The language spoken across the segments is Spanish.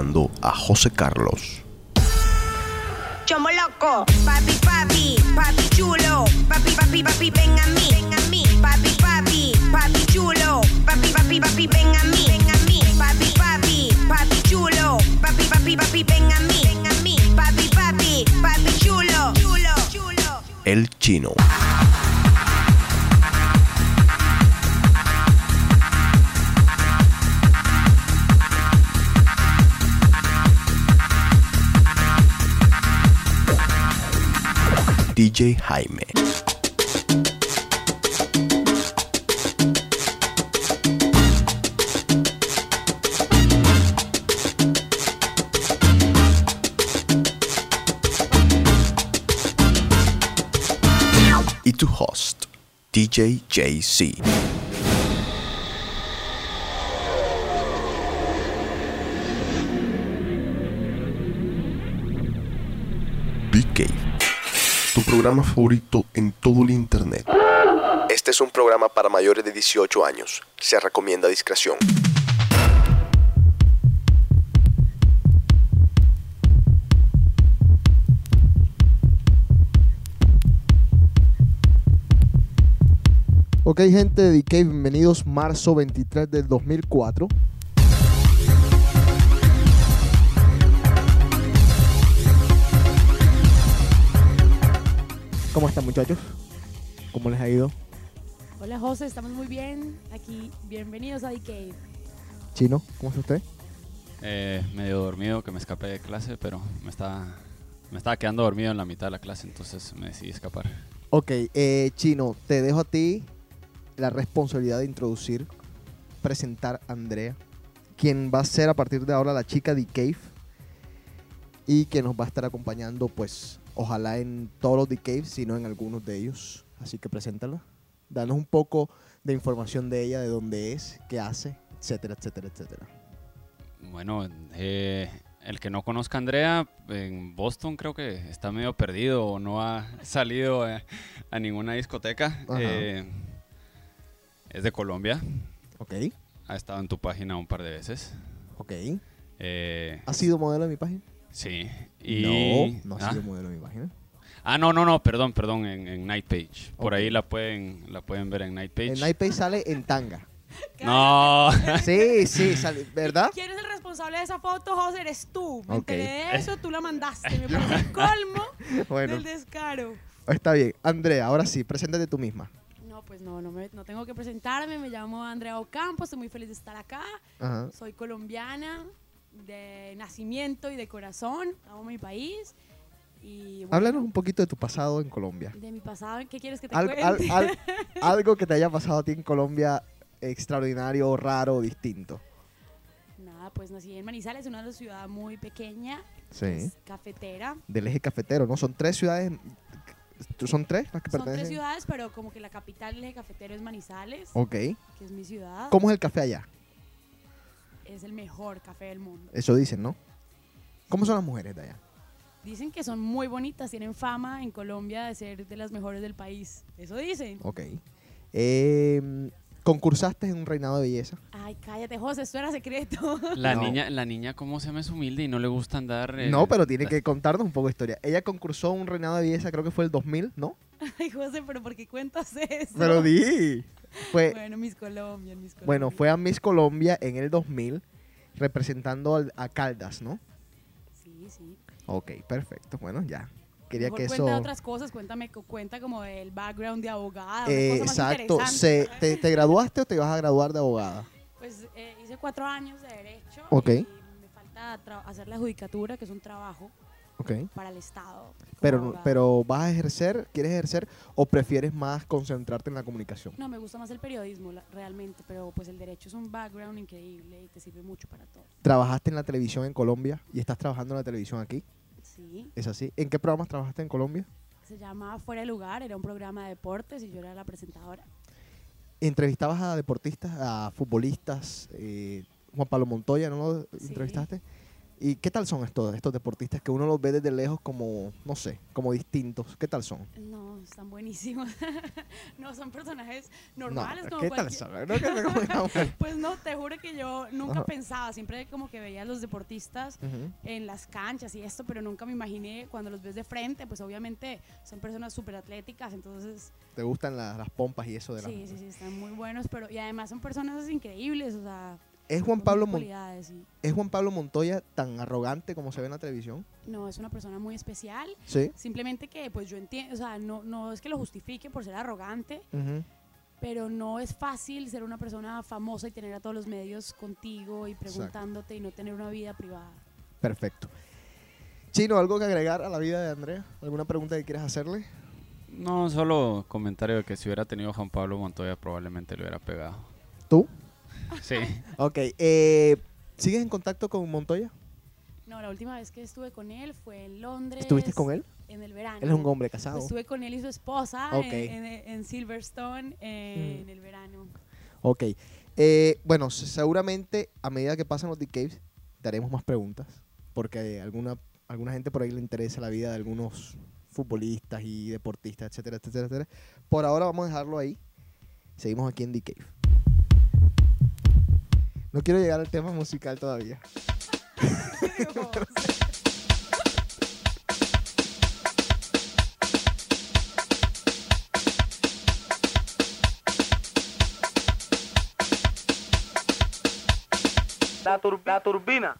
A José Carlos. Chomo loco, papi, papi, papi chulo, papi, papi, papi, ven a mí, ven a mí, papi, papi, papi chulo, papi, papi, papi, ven a mí, ven a mí, papi, papi, papi chulo, papi, papi, papi, ven a mí, ven a mí, papi, papi, papi chulo, chulo, chulo. El Chino. Jaime. Host, DJ JC. Programa favorito en todo el internet. Este es un programa para mayores de 18 años. Se recomienda discreción. Ok, gente de DK, bienvenidos marzo 23 del 2004. ¿Cómo están, muchachos? ¿Cómo les ha ido? Hola José, estamos muy bien aquí. Bienvenidos a DK. Chino, ¿cómo está usted? Eh, medio dormido, que me escapé de clase, pero me estaba, me estaba quedando dormido en la mitad de la clase, entonces me decidí escapar. Ok, eh, Chino, te dejo a ti la responsabilidad de introducir, presentar a Andrea, quien va a ser a partir de ahora la chica de Cave y que nos va a estar acompañando, pues, ojalá en todos los The Cave, si no en algunos de ellos. Así que preséntala. Danos un poco de información de ella, de dónde es, qué hace, etcétera, etcétera, etcétera. Bueno, eh, el que no conozca a Andrea, en Boston creo que está medio perdido o no ha salido eh, a ninguna discoteca. Eh, es de Colombia, Ok, ha estado en tu página un par de veces. ok. Eh, ¿Ha sido modelo de mi página? Sí. Y, no, no ha ah, sido modelo de mi página. ah, no, no, no, perdón, perdón, en, en Night Page. Por ahí la pueden, la pueden ver en Night Page. El Nightpay sale en tanga. No, Sí, sí, sale, ¿verdad? ¿Quién es el responsable de esa foto, José? Eres tú. Me Ok. enteré de eso, tú la mandaste. Me parece el colmo Bueno, del descaro. está bien. Andrea, ahora sí, preséntate tú misma. No, pues no, no, me- no tengo que presentarme. Me llamo Andrea Ocampo, estoy muy feliz de estar acá. Ajá. Soy colombiana de nacimiento y de corazón. Amo mi país. Y bueno, Háblanos un poquito de tu pasado en Colombia. de mi pasado. ¿Qué quieres que te Al- cuente? al- al- algo que te haya pasado a ti en Colombia extraordinario, raro, distinto. Nada, pues nací en Manizales, una ciudad muy pequeña, Sí. es cafetera. Del eje cafetero, ¿no? Son tres ciudades. ¿Son tres las que Son tres ciudades, pero como que la capital del eje cafetero es Manizales, Ok. que es mi ciudad. ¿Cómo es el café allá? Es el mejor café del mundo. Eso dicen, ¿no? ¿Cómo son las mujeres de allá? Dicen que son muy bonitas, tienen fama en Colombia de ser de las mejores del país. Eso dicen. Ok. Eh, ¿Concursaste en un reinado de belleza? Ay, cállate, José, esto era secreto. la No. niña, la niña cómo se llama es humilde y no le gusta andar. eh, No, pero tiene que contarnos un poco de historia. Ella concursó en un reinado de belleza, creo que fue el 2000, ¿no? Ay, José, pero ¿por qué cuentas eso? Pero di. Fue, Bueno, Miss Colombia, Miss Colombia. bueno, fue a Miss Colombia en el 2000 representando al- a Caldas, ¿no? Sí, sí. Ok, perfecto. Bueno, ya. Quería que cuenta eso... otras cosas, cuéntame, cu- cuenta como el background de abogada, Eh, cosa más exacto. Se, te, te graduaste o te vas a graduar de abogada? Pues eh, hice cuatro años de Derecho Ok. y me falta hacer la judicatura, que es un trabajo Ok. para el Estado. Pero, pero ¿vas a ejercer? ¿Quieres ejercer? ¿O prefieres más concentrarte en la comunicación? No, me gusta más el periodismo, la- realmente, pero pues el derecho es un background increíble y te sirve mucho para todo. ¿Trabajaste en la televisión en Colombia y estás trabajando en la televisión aquí? Sí, ¿Es así? ¿En qué programas trabajaste en Colombia? se llama Fuera de Lugar, era un programa de deportes y yo era la presentadora. ¿Entrevistabas a deportistas, a futbolistas? eh, Juan Pablo Montoya, ¿no lo Sí. entrevistaste? ¿Y qué tal son estos, estos deportistas que uno los ve desde lejos como, no sé, como distintos? ¿Qué tal son? No, están buenísimos. no, son personajes No, normales como ¿Qué tal son? No. Pues no, te juro que yo nunca Ajá. pensaba, siempre como que veía a los deportistas Ujú. en las canchas y esto, pero nunca me imaginé cuando los ves de frente, pues obviamente son personas súper atléticas, entonces ¿Te gustan la- las pompas y eso de la... sí, sí, sí, están muy buenos, pero y además son personas increíbles, o sea, ¿Es Juan Pablo, Mon- ¿Es Juan Pablo Montoya tan arrogante como se ve en la televisión? no, es una persona muy especial, Sí. simplemente que pues yo entiendo, o sea, no, no es que lo justifique por ser arrogante, pero no es fácil ser una persona famosa y tener a todos los medios contigo y preguntándote y no tener una vida privada. Perfecto. Chino, ¿algo que agregar a la vida de Andrea? ¿Alguna pregunta que quieras hacerle? No, solo comentario de que si hubiera tenido Juan Pablo Montoya probablemente le hubiera pegado. ¿Tú? Sí. Ok. eh, ¿Sigues en contacto con Montoya? No, la última vez que estuve con él fue en Londres. ¿Estuviste con él? En el verano. Él es un hombre casado. Pues estuve con él y su esposa Ok. en, en- en Silverstone eh, Mm. en el verano. Ok. Eh, bueno, seguramente a medida que pasan los decays, daremos más preguntas. Porque alguna, alguna gente por ahí le interesa la vida de algunos futbolistas y deportistas, etcétera, etcétera, etcétera. Por ahora vamos a dejarlo ahí. Seguimos aquí en The Cave. No quiero llegar al tema musical todavía. La, tur- la turbina.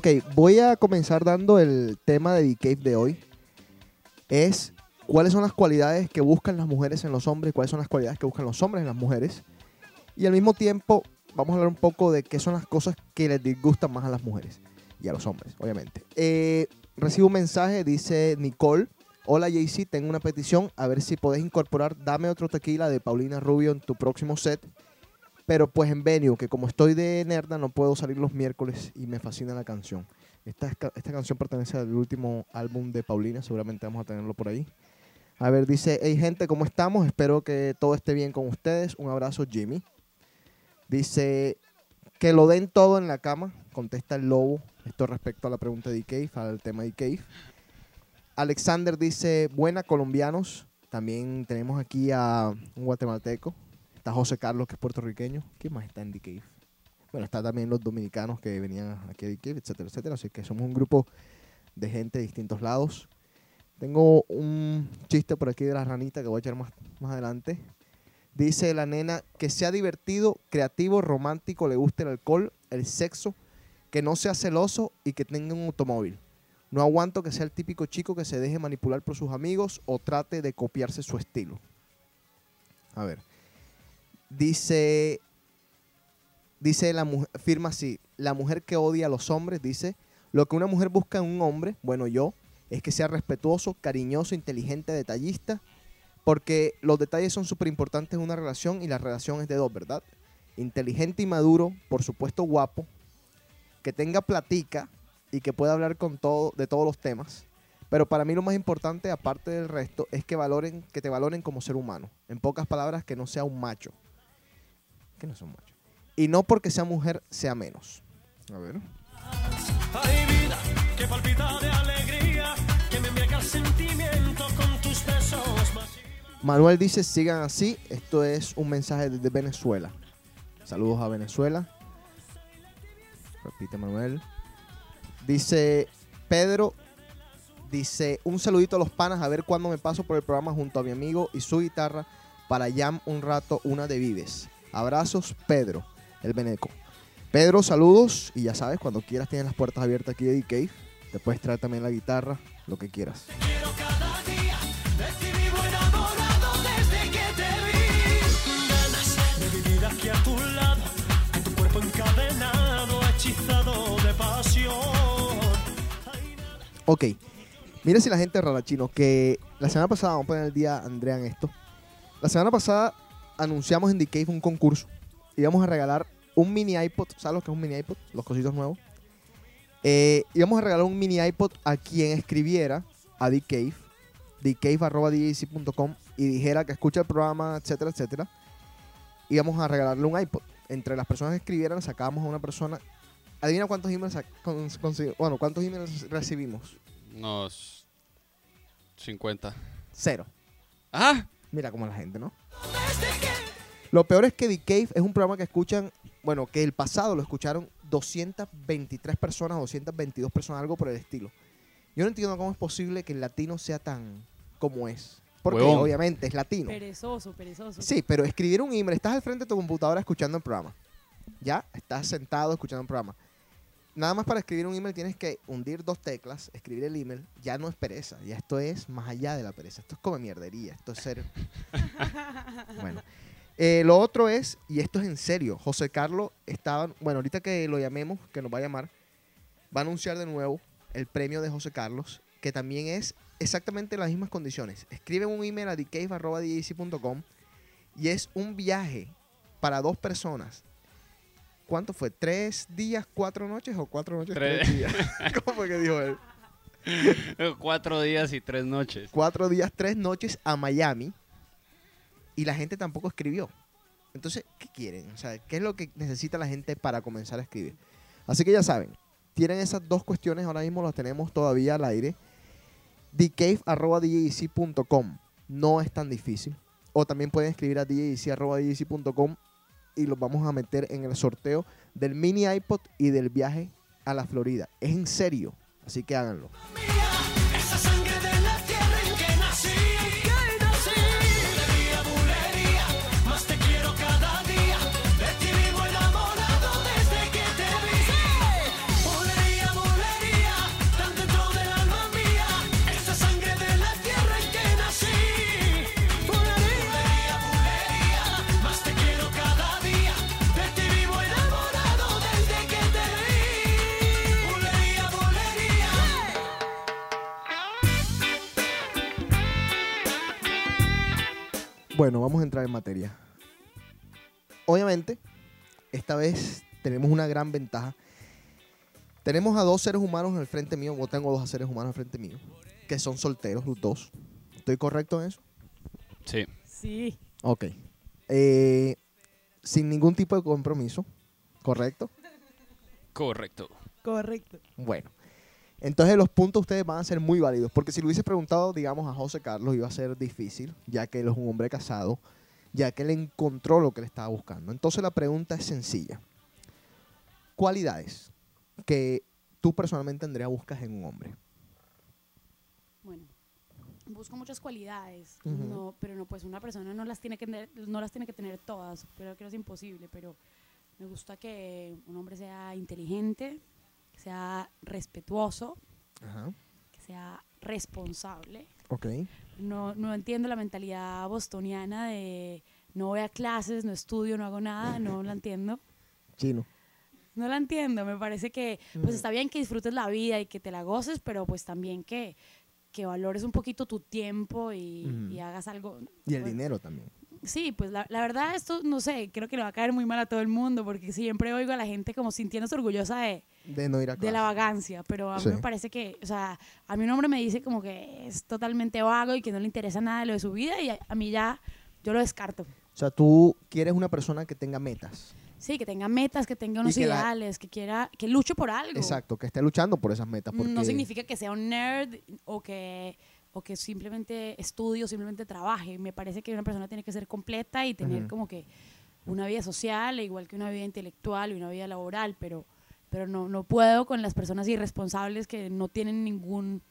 Ok, voy a comenzar dando el tema de The Cave de hoy. Es cuáles son las cualidades que buscan las mujeres en los hombres, cuáles son las cualidades que buscan los hombres en las mujeres. Y al mismo tiempo vamos a hablar un poco de qué son las cosas que les disgustan más a las mujeres y a los hombres, obviamente. Eh, recibo un mensaje, dice Nicole. Hola JC, tengo una petición, a ver si podés incorporar Dame otro tequila de Paulina Rubio en tu próximo set. Pero pues en venue, que como estoy de nerda no puedo salir los miércoles y me fascina la canción. Esta, esta canción pertenece al último álbum de Paulina, seguramente vamos a tenerlo por ahí. A ver, dice, hey gente, ¿cómo estamos? Espero que todo esté bien con ustedes. Un abrazo, Jimmy. Dice, que lo den todo en la cama, contesta el lobo. Esto respecto a la pregunta de Cave, al tema de Cave. Alexander dice, buena colombianos. También tenemos aquí a un guatemalteco. Está José Carlos, que es puertorriqueño. ¿Quién más está en The Cave? Bueno, está también los dominicanos que venían aquí a The Cave, etcétera, etcétera. Así que somos un grupo de gente de distintos lados. Tengo un chiste por aquí de la ranita que voy a echar más, más adelante. Dice la nena que sea divertido, creativo, romántico, le guste el alcohol, el sexo, que no sea celoso y que tenga un automóvil. No aguanto que sea el típico chico que se deje manipular por sus amigos o trate de copiarse su estilo. A ver. Dice, dice la mujer, firma así, la mujer que odia a los hombres, dice, lo que una mujer busca en un hombre, bueno yo, es que sea respetuoso, cariñoso, inteligente, detallista, porque los detalles son súper importantes en una relación y la relación es de dos, ¿verdad? Inteligente y maduro, por supuesto guapo, que tenga platica y que pueda hablar con todo, de todos los temas. Pero para mí lo más importante, aparte del resto, es que valoren, que te valoren como ser humano. En pocas palabras, que no sea un macho. Que no. Y no porque sea mujer, sea menos. A ver. Ay vida, que palpita de alegría, que me embriaga el sentimiento con tus besos. Manuel dice, sigan así. Esto es un mensaje desde Venezuela. Saludos a Venezuela. Repite Manuel. Dice Pedro, dice, un saludito a los panas a ver cuándo me paso por el programa junto a mi amigo y su guitarra para jam un rato una de Vives. Abrazos, Pedro, el Beneco. Pedro, saludos y ya sabes, cuando quieras tienes las puertas abiertas aquí de D-Cave. Te puedes traer también la guitarra, lo que quieras. Ok. Mira si la gente rara, chino, que la semana pasada, vamos a poner el día Andrea en esto. La semana pasada anunciamos en The Cave un concurso. Íbamos a regalar un mini iPod. ¿Sabes lo que es un mini iPod? Los cositos nuevos. Eh, íbamos a regalar un mini iPod a quien escribiera a The Cave, thecave.com y dijera que escucha el programa, etcétera, etcétera. Íbamos a regalarle un iPod. Entre las personas que escribieran, sacábamos a una persona. Adivina cuántos emails, bueno, cuántos emails recibimos. Unos 50. Cero. ¡Ah! Mira cómo la gente, ¿no? Lo peor es que The Cave es un programa que escuchan, bueno, que el pasado lo escucharon 223 personas, 222 personas, algo por el estilo. Yo no entiendo cómo es posible que el latino sea tan como es. Porque Huevón. obviamente es latino. Perezoso, perezoso. Sí, pero escribir un email, estás al frente de tu computadora escuchando el programa. Ya, estás sentado escuchando el programa. Nada más para escribir un email tienes que hundir dos teclas, escribir el email. Ya no es pereza, ya esto es más allá de la pereza. Esto es como mierdería, esto es ser... bueno. Eh, lo otro es, y esto es en serio, José Carlos estaba, bueno, ahorita que lo llamemos, que nos va a llamar, va a anunciar de nuevo el premio de José Carlos, que también es exactamente las mismas condiciones. Escriben un email a dcave.com y es un viaje para dos personas. ¿Cuánto fue? ¿Tres días, cuatro noches o cuatro noches, tres, Tres. días? ¿Cómo fue que dijo él? Cuatro días y tres noches. Cuatro días, tres noches a Miami y la gente tampoco escribió. Entonces, ¿qué quieren? O sea, ¿qué es lo que necesita la gente para comenzar a escribir? Así que ya saben, tienen esas dos cuestiones, ahora mismo las tenemos todavía al aire. thecave.com no es tan difícil. O también pueden escribir a djc.com y los vamos a meter en el sorteo del mini iPod y del viaje a la Florida. Es en serio, así que háganlo. Bueno, vamos a entrar en materia. Obviamente, esta vez tenemos una gran ventaja. Tenemos a dos seres humanos en el frente mío, o tengo dos seres humanos al frente mío, que son solteros los dos. ¿Estoy correcto en eso? Sí. Sí. Ok. Eh, sin ningún tipo de compromiso, ¿correcto? Correcto. Correcto. Bueno. Entonces los puntos ustedes van a ser muy válidos, porque si lo hubiese preguntado, digamos, a José Carlos, iba a ser difícil, ya que él es un hombre casado, ya que él encontró lo que le estaba buscando. Entonces la pregunta es sencilla. ¿Cualidades que tú personalmente, Andrea, buscas en un hombre? Bueno, busco muchas cualidades, no, pero no, pues una persona no las tiene que tener, no las tiene que tener todas, pero que no es imposible, pero me gusta que un hombre sea inteligente, que sea respetuoso, Ajá. que sea responsable. Ok. No, no entiendo la mentalidad bostoniana de no voy a clases, no estudio, no hago nada, no la entiendo. Chino. No la entiendo, me parece que pues está bien que disfrutes la vida y que te la goces, pero pues también que, que valores un poquito tu tiempo y hagas algo. Y el pues, dinero también. Sí, pues la, la verdad esto, no sé, creo que le va a caer muy mal a todo el mundo porque siempre oigo a la gente como sintiéndose orgullosa de, De no ir a de clase. la vagancia, pero a mí Sí. me parece que, o sea, a mí un hombre me dice como que es totalmente vago y que no le interesa nada de lo de su vida y a, a mí ya, yo lo descarto. O sea, tú quieres una persona que tenga metas. Sí, que tenga metas, que tenga unos que la- ideales, que quiera, que luche por algo. Exacto, que esté luchando por esas metas. Porque... No significa que sea un nerd o que, o que simplemente estudie o simplemente trabaje. Me parece que una persona tiene que ser completa y tener como que una vida social, igual que una vida intelectual y una vida laboral, pero, pero no, no puedo con las personas irresponsables que no tienen ningún,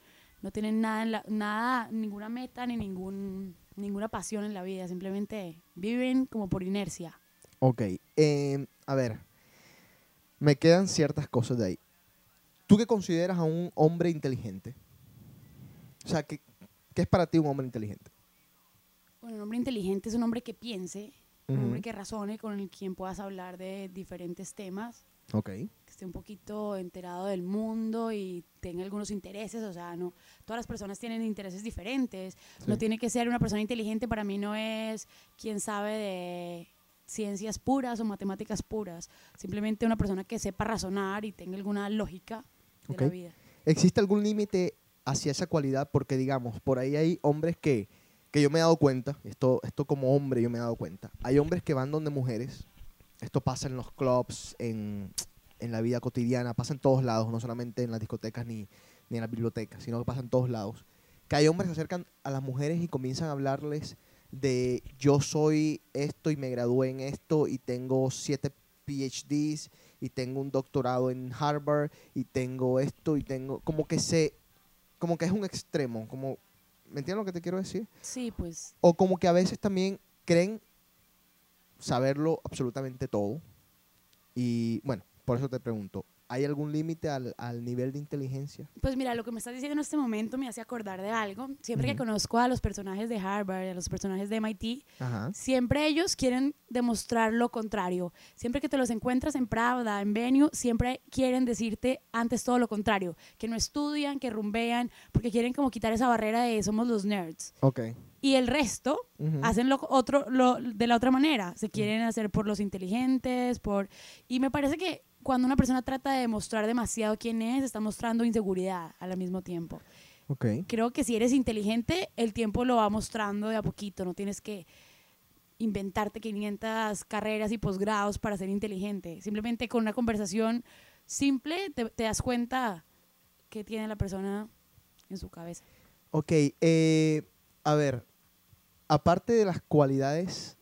no tienen nada, en la- nada, ninguna meta ni ningún, ninguna pasión en la vida, simplemente viven como por inercia. Ok, eh, a ver, me quedan ciertas cosas de ahí. ¿Tú qué consideras a un hombre inteligente? O sea, ¿qué, qué es para ti un hombre inteligente? Bueno, un hombre inteligente es un hombre que piense, un Ujú. hombre que razone, con el quien puedas hablar de diferentes temas. Ok. Esté un poquito enterado del mundo y tenga algunos intereses, o sea, no todas las personas tienen intereses diferentes. No tiene que ser una persona inteligente, para mí no es quien sabe de ciencias puras o matemáticas puras, simplemente una persona que sepa razonar y tenga alguna lógica de la vida. ¿Existe algún límite hacia esa cualidad? Porque, digamos, por ahí hay hombres que, que yo me he dado cuenta, esto, esto como hombre yo me he dado cuenta, hay hombres que van donde mujeres, esto pasa en los clubs, en, en la vida cotidiana, pasa en todos lados, no solamente en las discotecas ni, ni en las bibliotecas, sino que pasa en todos lados, que hay hombres que se acercan a las mujeres y comienzan a hablarles de yo soy esto y me gradué en esto y tengo siete PhDs y tengo un doctorado en Harvard y tengo esto y tengo como que se como que es un extremo como ¿me entiendes lo que te quiero decir? Sí, pues o como que a veces también creen saberlo absolutamente todo y bueno por eso te pregunto ¿hay algún límite al, al nivel de inteligencia? Pues mira, lo que me estás diciendo en este momento me hace acordar de algo. Siempre que conozco a los personajes de Harvard, a los personajes de MIT, Ajá siempre ellos quieren demostrar lo contrario. Siempre que te los encuentras en Pravda, en Venue, siempre quieren decirte antes todo lo contrario, que no estudian, que rumbean, porque quieren como quitar esa barrera de somos los nerds. Ok Y el resto hacen lo otro lo, de la otra manera. Se quieren hacer por los inteligentes, por y me parece que cuando una persona trata de demostrar demasiado quién es, está mostrando inseguridad al mismo tiempo. ok Creo que si eres inteligente, el tiempo lo va mostrando de a poquito. No tienes que inventarte 500 carreras y posgrados para ser inteligente. Simplemente con una conversación simple te, te das cuenta qué tiene la persona en su cabeza. Ok, eh, a ver, aparte de las cualidades,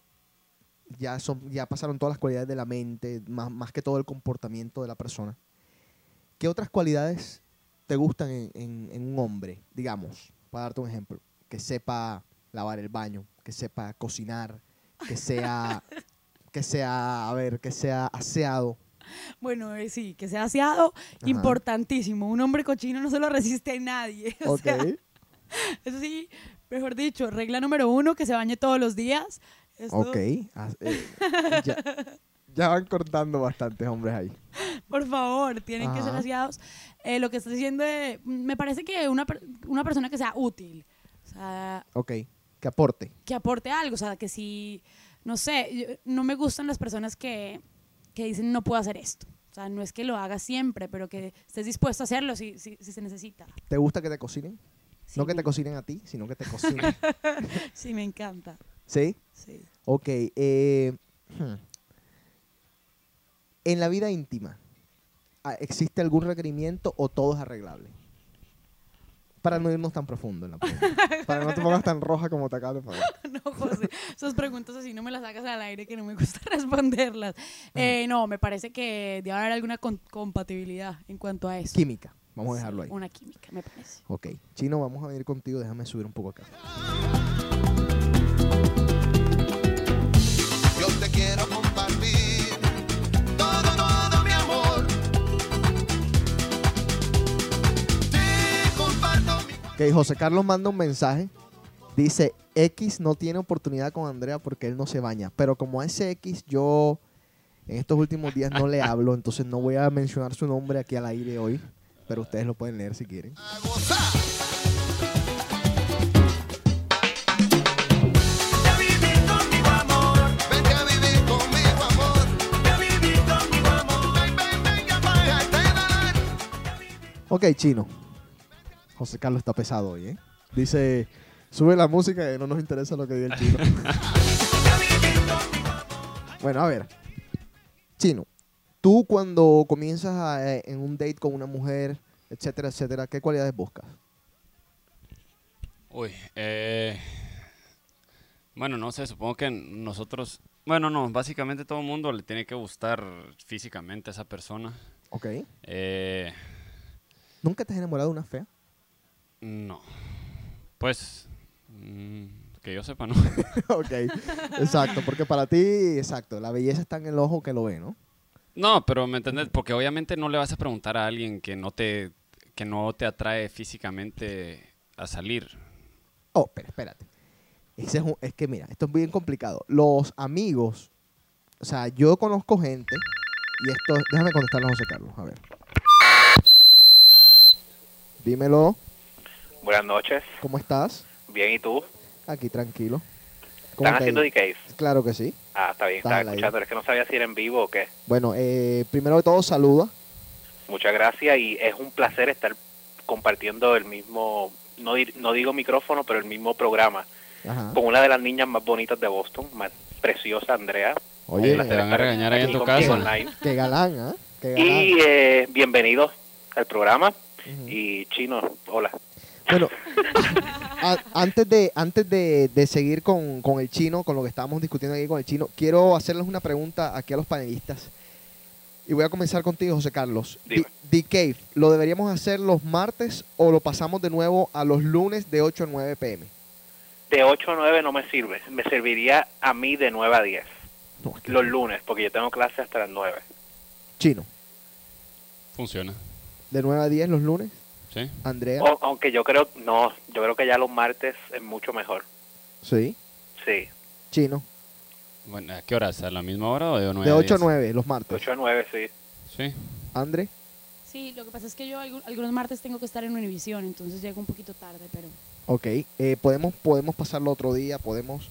ya, son, ya pasaron todas las cualidades de la mente, más, más que todo el comportamiento de la persona. ¿Qué otras cualidades te gustan en, en- en un hombre? Digamos, para darte un ejemplo, que sepa lavar el baño, que sepa cocinar, que sea, que sea, a ver, que sea aseado. Bueno, eh, sí, que sea aseado, Ajá. importantísimo. Un hombre cochino no se lo resiste a nadie. O Ok, sea, eso sí, mejor dicho, regla número uno, que se bañe todos los días. Ok. as- eh, ya, ya van cortando bastantes hombres ahí. Por favor, tienen que ser Ajá. aseados. Eh, lo que estás diciendo, de- me parece que una, una persona que sea útil, o sea, Ok, que aporte. que aporte algo, o sea, que si, no sé, yo- no me gustan las personas que, que dicen no puedo hacer esto. O sea, no es que lo haga siempre, pero que estés dispuesto a hacerlo si, si, si se necesita. ¿Te gusta que te cocinen? Sí, no que te cocinen a ti, sino que te cocinen. Sí, me encanta. ¿Sí? Sí. Ok. eh, hmm. En la vida íntima, ¿existe algún requerimiento o todo es arreglable? Para no irnos tan profundo en la pregunta. Para no te pongas tan roja como te acabo de poner. No, José, esas preguntas así no me las hagas al aire que no me gusta responderlas. Eh, no, me parece que debe haber alguna compatibilidad en cuanto a eso. Química. Vamos a dejarlo ahí. Una química, me parece. Ok. Chino, vamos a venir contigo. Déjame subir un poco acá. Ok, José Carlos manda un mensaje. Dice, X no tiene oportunidad con Andrea porque él no se baña. Pero como a ese X yo en estos últimos días no le hablo, entonces no voy a mencionar su nombre aquí al aire hoy. Pero ustedes lo pueden leer si quieren. Ok, chino. José Carlos está pesado hoy, ¿eh? Dice, sube la música y no nos interesa lo que diga el chino. bueno, a ver. Chino, tú cuando comienzas a, eh, en un date con una mujer, etcétera, etcétera, ¿qué cualidades buscas? Uy, eh, bueno, no sé, supongo que nosotros, bueno, no, básicamente todo el mundo le tiene que gustar físicamente a esa persona. Ok. Eh, ¿Nunca te has enamorado de una fea? No, pues, mm, que yo sepa, no. ok, exacto, porque para ti, exacto, la belleza está en el ojo que lo ve, ¿no? No, pero me entiendes, porque obviamente no le vas a preguntar a alguien que no te, que no te atrae físicamente a salir. Oh, pero espérate. Ese es, un- es que mira, esto es bien complicado. Los amigos, o sea, yo conozco gente Y esto, déjame contestarle a José Carlos, a ver. Dímelo, Buenas noches. ¿cómo estás? Bien, ¿y tú? Aquí tranquilo. ¿Cómo ¿Están haciendo? DKs? Claro que sí. Ah, está bien, estaba escuchando. Es que no sabía si era en vivo o qué. Bueno, eh, primero de todo, saluda. Muchas gracias y es un placer estar compartiendo el mismo, no, di- no digo micrófono, pero el mismo programa Ajá. con una de las niñas más bonitas de Boston, más preciosa, Andrea. Oye, te van a regañar ahí en tu casa. online. qué galán, ¿ah? Qué galán. Y eh, bienvenidos al programa. Y Chino, hola. Bueno, a- antes de antes de, de seguir con, con el chino, con lo que estábamos discutiendo aquí con el chino, quiero hacerles una pregunta aquí a los panelistas. Y voy a comenzar contigo, José Carlos. The Cave, ¿lo deberíamos hacer los martes o lo pasamos de nuevo a los lunes de 8 a 9 pm? De 8 a 9 no me sirve. Me serviría a mí de 9 a 10. No, es que- Los lunes, porque yo tengo clase hasta las 9. Chino, Funciona. de 9 a 10 los lunes. ¿Sí? Andrea, O- aunque yo creo, no, yo creo que ya los martes es mucho mejor. sí. Sí, Chino, Bueno, ¿a qué horas? ¿A la misma hora o de 9 de 8 a 10? 9 los de martes. 8 a 9, sí. Sí. Andre, Sí, lo que pasa es que yo algu- algunos martes tengo que estar en Univisión, entonces llego un poquito tarde, pero... Ok, eh, podemos, podemos pasarlo otro día, podemos...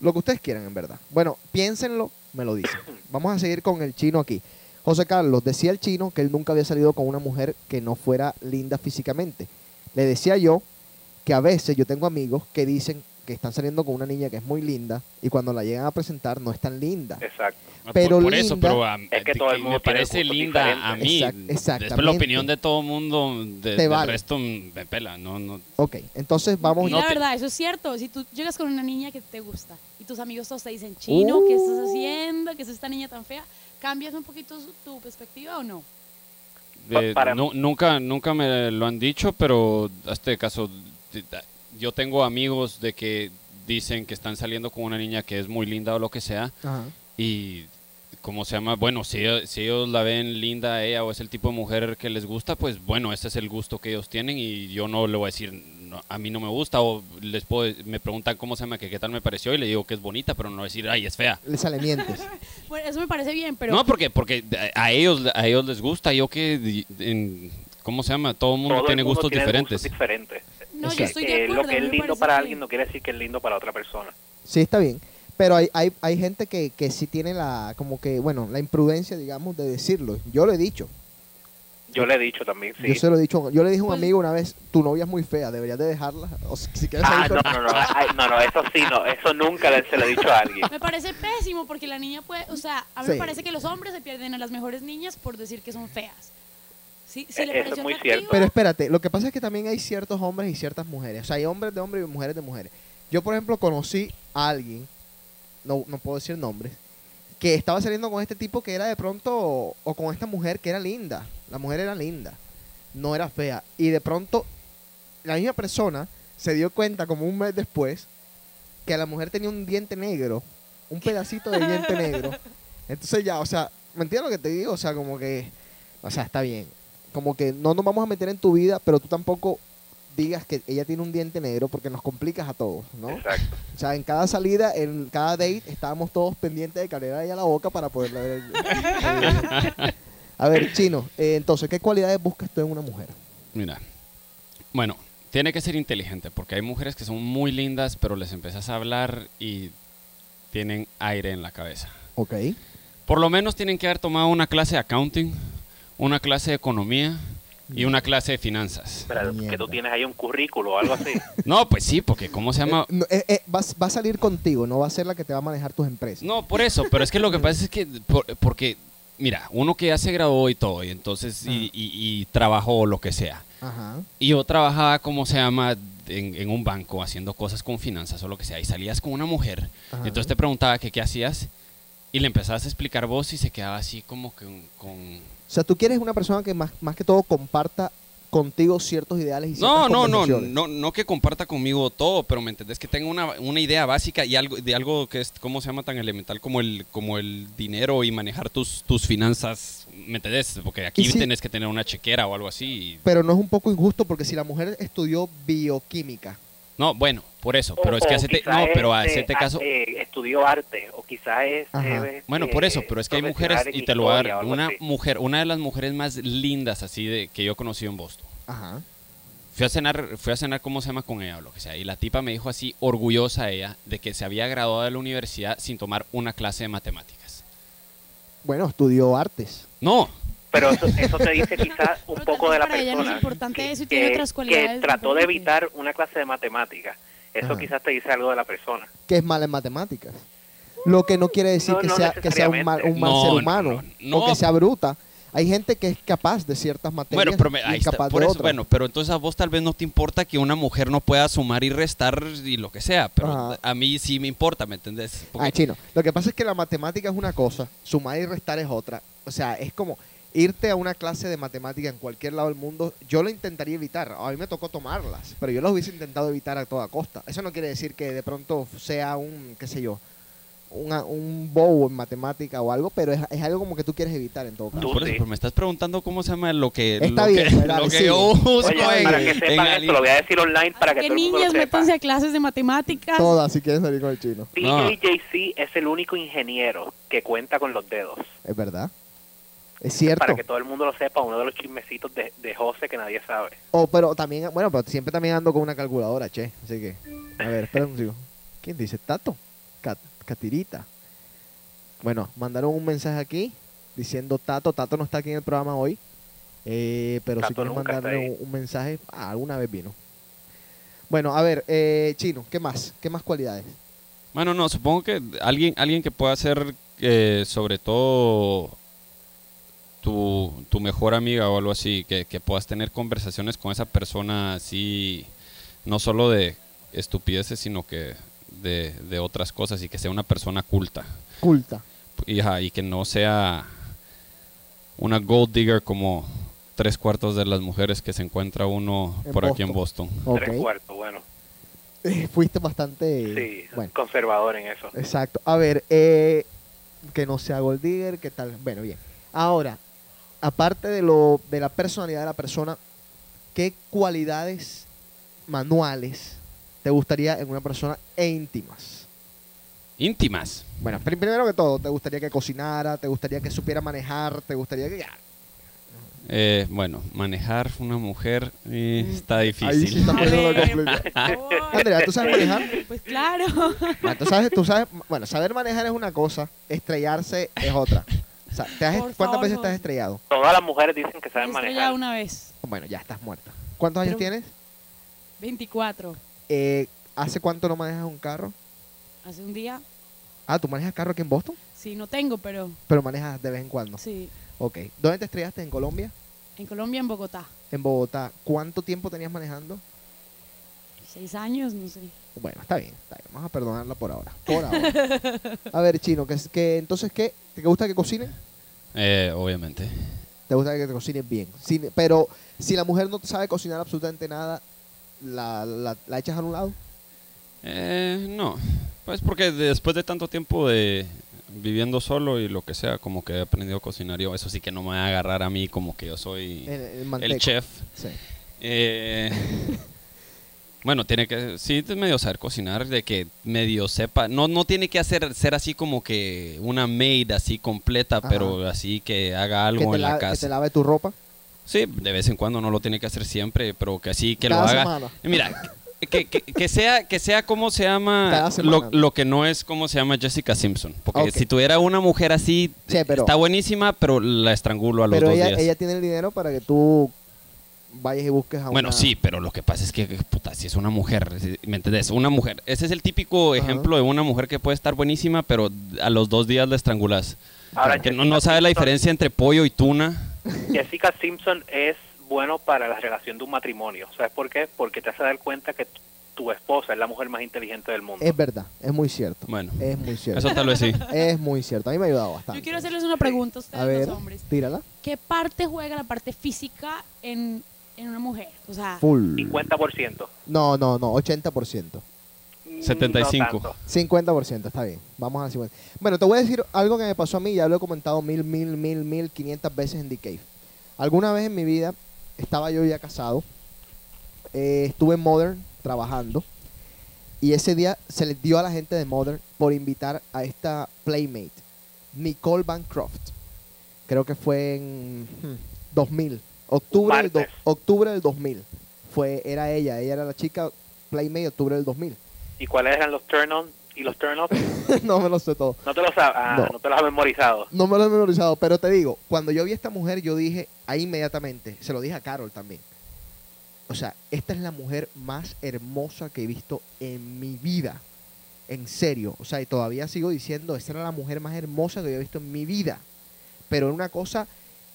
Lo que ustedes quieran, en verdad. Bueno, piénsenlo, me lo dicen. Vamos a seguir con el chino aquí. José Carlos, decía el chino que él nunca había salido con una mujer que no fuera linda físicamente. Le decía yo que a veces yo tengo amigos que dicen que están saliendo con una niña que es muy linda y cuando la llegan a presentar no es tan linda. Exacto. Ah, Pero por, por eso, linda- pero a- Es que todo el mundo me parece linda a mí. Exact- Después la opinión de todo el mundo, de, Te del vale. resto me pela. No, no. Ok, entonces vamos... Y No la te- verdad, eso es cierto. Si tú llegas con una niña que te gusta y tus amigos todos te dicen, chino, ¿qué estás Uh. haciendo? ¿Qué es esta niña tan fea? ¿Cambias un poquito su- tu perspectiva o no? Nu- nunca, nunca me lo han dicho, pero este caso, yo tengo amigos de que dicen que están saliendo con una niña que es muy linda o lo que sea, Ajá. y ¿cómo se llama? Bueno, si, ellos- si ellos la ven linda a ella o es el tipo de mujer que les gusta, pues bueno, ese es el gusto que ellos tienen y yo no le voy a decir, "No, a mí no me gusta o les puedo, me preguntan cómo se llama, que qué tal me pareció y le digo que es bonita, pero no decir, ay, es fea. Le sale mientes. Bueno, eso me parece bien, pero... no, porque porque a ellos a ellos les gusta, yo que en- ¿cómo se llama? Todo el mundo Todo tiene el mundo gustos tiene diferentes. gustos diferentes. no, yo estoy de Eh, acuerdo. lo que es lindo para alguien no quiere decir que es lindo para otra persona. Sí, está bien. Pero hay, hay, hay gente que, que sí tiene la, como que, bueno, la imprudencia, digamos, de decirlo. Yo lo he dicho. Yo le he dicho también, sí. Yo se lo he dicho. Yo le dije a un Pues- amigo una vez, tu novia es muy fea, deberías de dejarla. O si si quieres Ah, salir no, no, no, ay, no, no, eso sí, no, eso nunca le- se lo he dicho a alguien. Me parece pésimo porque la niña puede, o sea, a mí Sí. me parece que los hombres se pierden a las mejores niñas por decir que son feas. Si Eh, le eso es muy cierto. Pero espérate, lo que pasa es que también hay ciertos hombres y ciertas mujeres. O sea, hay hombres de hombres y mujeres de mujeres. Yo, por ejemplo, conocí a alguien, no, no puedo decir nombres, que estaba saliendo con este tipo que era de pronto, o, o con esta mujer que era linda. La mujer era linda, no era fea. Y de pronto, la misma persona se dio cuenta como un mes después que la mujer tenía un diente negro, un pedacito de diente negro. Entonces ya, o sea, ¿me entiendes lo que te digo? O sea, como que, o sea, está bien. Como que no nos vamos a meter en tu vida, pero tú tampoco digas que ella tiene un diente negro porque nos complicas a todos, ¿no? Exacto. O sea, en cada salida, en cada date, estábamos todos pendientes de carrera ella la boca para poderla ver. Eh, a ver, Chino, eh, entonces, ¿qué cualidades buscas tú en una mujer? Mira, bueno, tiene que ser inteligente porque hay mujeres que son muy lindas, pero les empiezas a hablar y tienen aire en la cabeza. Ok. Por lo menos tienen que haber tomado una clase de accounting, una clase de economía y una clase de finanzas. Pero que tú tienes ahí un currículo o algo así. No, pues sí, porque ¿cómo se llama? Eh, no, eh, eh, va, va a salir contigo, no va a ser la que te va a manejar tus empresas. No, por eso, pero es que lo que pasa es que, por- porque, mira, uno que ya se graduó y todo, y entonces, y, y- y trabajó lo que sea. Ajá. Y yo trabajaba, como se llama, en, en un banco, haciendo cosas con finanzas o lo que sea, y salías con una mujer, Ajá. entonces te preguntaba que qué hacías, y le empezabas a explicar vos y se quedaba así como que con... O sea, tú quieres una persona que más, más que todo comparta contigo ciertos ideales y ciertas No, no, no, no, no que comparta conmigo todo, pero me entendés que tenga una, una idea básica y algo de algo que es, ¿cómo se llama tan elemental como el, como el dinero y manejar tus, tus finanzas? ¿Me entendés? Porque aquí si- tenés que tener una chequera o algo así. Pero no es un poco injusto porque si la mujer estudió bioquímica No, bueno, por eso. O- Pero es que quizá no, pero eh, hacete a- caso. eh, estudió arte, o quizás es. Eh, Bueno, por eso, pero es que hay mujeres, y te lo voy a dar, una así. mujer, una de las mujeres más lindas así de que yo he conocido en Boston. Ajá. Fui a cenar, fui a cenar, ¿cómo se llama? Con ella o lo que sea. Y la tipa me dijo así, orgullosa ella, de que se había graduado de la universidad sin tomar una clase de matemáticas. Bueno, estudió artes. No, Pero eso, eso te dice quizás un poco de la ella no es persona. importante eso y tiene otras cualidades Que trató de evitar una clase de matemáticas. Eso Ajá. quizás te dice algo de la persona. que es mala en matemáticas. Lo que no quiere decir No, que, no sea, que sea un mal, un mal No, ser no, humano no, o que sea bruta. Hay gente que es capaz de ciertas materias bueno, pero me- y ahí está, incapaz por de eso, otras. bueno, pero entonces a vos tal vez no te importa que una mujer no pueda sumar y restar y lo que sea, pero Ajá. a mí sí me importa, ¿me entendés? Porque- Ah, chino. Lo que pasa es que la matemática es una cosa, sumar y restar es otra. O sea, es como irte a una clase de matemática en cualquier lado del mundo. Yo lo intentaría evitar. A mí me tocó tomarlas, pero yo las hubiese intentado evitar a toda costa. Eso no quiere decir que de pronto sea un, qué sé yo, una- un bow en matemática o algo, pero es, es algo como que tú quieres evitar en todo caso. Tú por eso, pero me estás preguntando cómo se llama lo que, Está lo bien, que, dale, lo que yo busco Oye, en, para que sepan esto, lo voy a decir online para que Que todo el mundo niñas, sepa. a clases de matemáticas. Todas, si quieren salir con el chino. No. DJJC es el único ingeniero que cuenta con los dedos. Es verdad. Es cierto. Para que todo el mundo lo sepa, uno de los chismecitos de, de José que nadie sabe. O, pero también, bueno, pero siempre también ando con una calculadora, che. Así que, a ver, espera un segundo. ¿Quién dice? Tato. Cat- Catirita. Bueno, mandaron un mensaje aquí diciendo Tato. Tato no está aquí en el programa hoy. eh, pero si quieres mandarle un mensaje, ah, alguna vez vino. Bueno, a ver, eh, Chino, ¿qué más? ¿Qué más cualidades? Bueno, no, supongo que alguien, alguien que pueda ser eh, sobre todo tu, tu mejor amiga o algo así, que, que puedas tener conversaciones con esa persona así, no solo de estupideces, sino que de, de otras cosas y que sea una persona culta. Culta. Y, ajá, y que no sea una gold digger como tres cuartos de las mujeres que se encuentra uno En por aquí en Boston. Tres cuartos, bueno. Eh, Fuiste bastante... Sí, Bueno, conservador en eso. exacto. A ver, eh, que no sea gold digger, ¿qué tal? Bueno, bien. Ahora, aparte de, lo, de la personalidad de la persona, ¿qué cualidades manuales te gustaría en una persona e íntimas? Íntimas. Bueno, prim- primero que todo, ¿te gustaría que cocinara? ¿Te gustaría que supiera manejar? ¿Te gustaría que...? Eh, bueno, manejar una mujer eh, está Ahí sí difícil. está favor. Andrea, ¿tú sabes manejar? Pues claro. ¿tú sabes, tú sabes, bueno, saber manejar es una cosa, estrellarse es otra. O sea, ¿te has- Por ¿Cuántas favor, veces no. te has estrellado? Todas las mujeres dicen que saben manejar. una vez. Bueno, ya estás muerta. ¿Cuántos años tienes? 24. Eh, ¿Hace cuánto no manejas un carro? Hace un día. Ah, ¿tú manejas carro aquí en Boston? Sí, no tengo, pero Pero manejas de vez en cuando. sí. Ok. ¿Dónde te estrellaste? ¿En Colombia? En Colombia, en Bogotá. En Bogotá. ¿Cuánto tiempo tenías manejando? Seis años, no sé. Bueno, está bien, está bien. Vamos a perdonarla por ahora. Por ahora. A ver, Chino, que, que entonces, ¿qué? ¿Te gusta que cocinen? Eh, obviamente. ¿Te gusta que te cocinen bien? Sin- pero si la mujer no sabe cocinar absolutamente nada, ¿la, la, la echas a un lado? Eh, no. Pues porque después de tanto tiempo de viviendo solo y lo que sea, como que he aprendido a cocinar yo. Eso sí que no me va a agarrar a mí como que yo soy El, el el manteco. chef. Sí. Eh, bueno, tiene que, sí, es medio saber cocinar, de que medio sepa. No, no tiene que hacer, ser así como que una maid así completa, Ajá. pero así que haga algo en la lave- que casa. te lave tu ropa. Sí, de vez en cuando no lo tiene que hacer siempre, pero que así que Cada lo haga. semana. Mira, que, que, que sea que sea como se llama lo, lo que no es como se llama Jessica Simpson, porque si tuviera una mujer así Sí, pero- está buenísima, pero la estrangulo a los Pero dos ella, días. ella tiene el dinero para que tú vayas y busques a Bueno, una... sí, pero lo que pasa es que, puta, si es una mujer, ¿me entendés? Una mujer. Ese es el típico Ajá. ejemplo de una mujer que puede estar buenísima, pero a los dos días la estrangulas. Ahora, Que no, Jessica no sabe la Simpson- diferencia entre pollo y tuna. Jessica Simpson es bueno para la relación de un matrimonio. ¿Sabes por qué? Porque te hace dar cuenta que tu- tu esposa es la mujer más inteligente del mundo. Es verdad, es muy cierto. Bueno, Es muy cierto. eso tal vez sí. Es muy cierto. A mí me ha ayudado bastante. Yo quiero hacerles una pregunta a ustedes, A ver, los hombres. tírala. ¿Qué parte juega la parte física en, en una mujer? O sea, Full. 50%. No, no, no, 80%. Mm, 75. No tanto. 50%, está bien. Vamos al 50%. Bueno, te voy a decir algo que me pasó a mí, ya lo he comentado mil, mil, mil, mil, quinientas veces en The Cave. Alguna vez en mi vida estaba yo ya casado, eh, estuve en Modern trabajando Y ese día se les dio a la gente de Modern por invitar a esta Playmate, Nicole Bancroft. Creo que fue en hmm, 2000, octubre del, do- octubre del 2000. Fue, era ella, ella era la chica Playmate octubre del 2000. ¿Y cuáles eran los turn-on y los turn-off? no me lo sé todo. No te los ha, ah, No. no. te los has memorizado. No me lo he memorizado, pero te digo, cuando yo vi a esta mujer, yo dije ahí inmediatamente, se lo dije a Carol también. O sea, esta es la mujer más hermosa que he visto en mi vida. En serio. O sea, y todavía sigo diciendo, esta era la mujer más hermosa que yo he visto en mi vida. Pero era una cosa